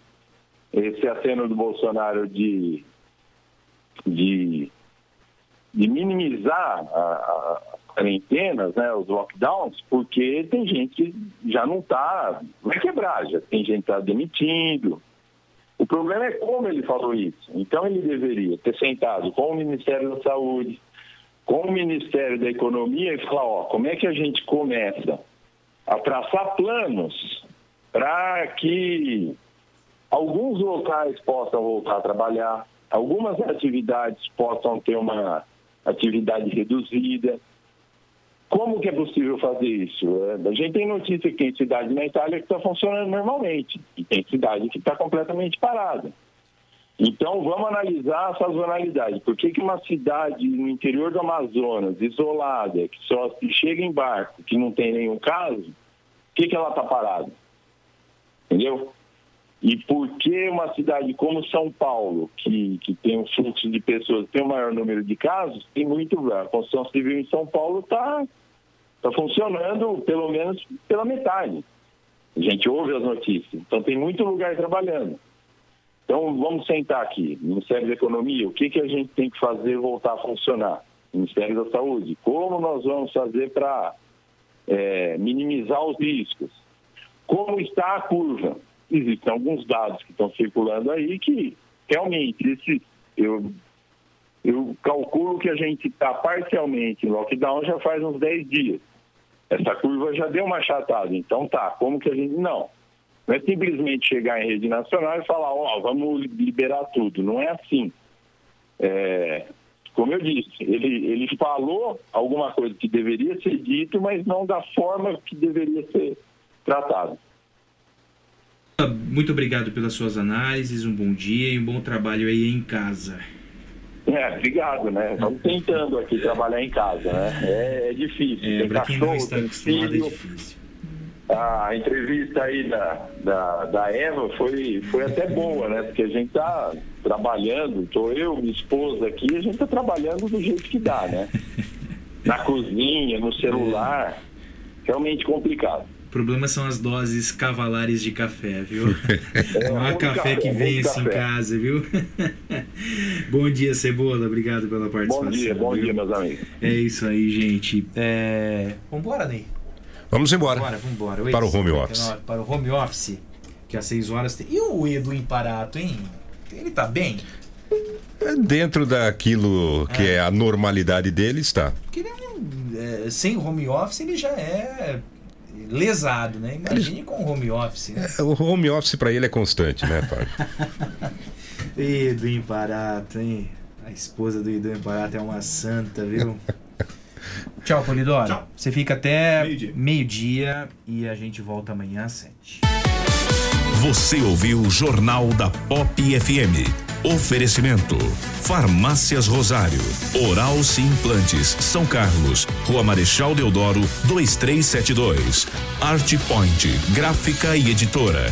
Speaker 21: esse aceno do Bolsonaro de, de, de minimizar as quarentenas, né, os lockdowns, porque tem gente que já não está, vai quebrar, já tem gente que está demitindo. O problema é como ele falou isso. Então ele deveria ter sentado com o Ministério da Saúde, com o Ministério da Economia e falar, ó, como é que a gente começa a traçar planos para que alguns locais possam voltar a trabalhar, algumas atividades possam ter uma atividade reduzida. Como que é possível fazer isso? É, A gente tem notícia que tem cidade na Itália que está funcionando normalmente e tem cidade que está completamente parada. Então, vamos analisar a sazonalidade. Por que, que uma cidade no interior do Amazonas, isolada, que só chega em barco, que não tem nenhum caso, por que, que ela está parada? Entendeu? E por que uma cidade como São Paulo, que, que tem um fluxo de pessoas, tem o maior número de casos, tem muito. A construção civil em São Paulo está tá funcionando pelo menos pela metade. A gente ouve as notícias. Então tem muito lugar trabalhando. Então vamos sentar aqui, Ministério da Economia, o que, que a gente tem que fazer voltar a funcionar? Ministério da Saúde, como nós vamos fazer para minimizar os riscos? Como está a curva? Existem alguns dados que estão circulando aí que realmente esse, eu, eu calculo que a gente está parcialmente em lockdown já faz uns 10 dias. Essa curva já deu uma achatada. Então tá, como que a gente. Não. Não é simplesmente chegar em rede nacional e falar, ó, vamos liberar tudo. Não é assim. É, como eu disse, ele, ele falou alguma coisa que deveria ser dito, mas não da forma que deveria ser tratado.
Speaker 2: Muito obrigado pelas suas análises, um bom dia e um bom trabalho aí em casa.
Speaker 21: É, obrigado, né? Estamos tentando aqui trabalhar em casa, né? É, é difícil.
Speaker 2: É,
Speaker 21: tem
Speaker 2: pra quem não
Speaker 21: cachorro,
Speaker 2: está
Speaker 21: tem
Speaker 2: acostumado, é.
Speaker 21: A entrevista aí da, da, da Eva foi, foi até boa, né? Porque a gente tá trabalhando, tô eu, minha esposa aqui, a gente tá trabalhando do jeito que dá, né? [laughs] Na cozinha, no celular. Realmente complicado.
Speaker 2: O problema são as doses cavalares de café, viu?
Speaker 21: É, [laughs]
Speaker 2: Não há café que
Speaker 21: café,
Speaker 2: vem
Speaker 21: muito
Speaker 2: assim em casa, viu? [laughs] bom dia, Cebola. Obrigado pela participação.
Speaker 21: Bom dia, bom
Speaker 2: viu?
Speaker 21: dia, meus amigos.
Speaker 2: É isso aí, gente. É... Vambora, Ney.
Speaker 3: Vamos embora.
Speaker 2: Vambora, vambora.
Speaker 3: Para o home
Speaker 2: 8h59,
Speaker 3: office.
Speaker 2: Para o home office, que às 6 horas tem. E o Edu Imparato, hein? Ele tá bem?
Speaker 3: É Dentro daquilo que é a normalidade dele, está.
Speaker 2: Porque ele é um, é, sem home office ele já é lesado, né? Imagine com home office. Né?
Speaker 3: É, O home office para ele é constante, né, Fábio? [laughs]
Speaker 2: Edu Imparato, hein? A esposa do Edu Imparato é uma santa, viu? [laughs] Tchau, Polidoro. Tchau. Você fica até meio-dia e a gente volta amanhã às 7.
Speaker 1: Você ouviu o Jornal da Pop FM. Oferecimento: Farmácias Rosário, Oral Sim Implantes, São Carlos, Rua Marechal Deodoro, 2372. Art Point, gráfica e editora.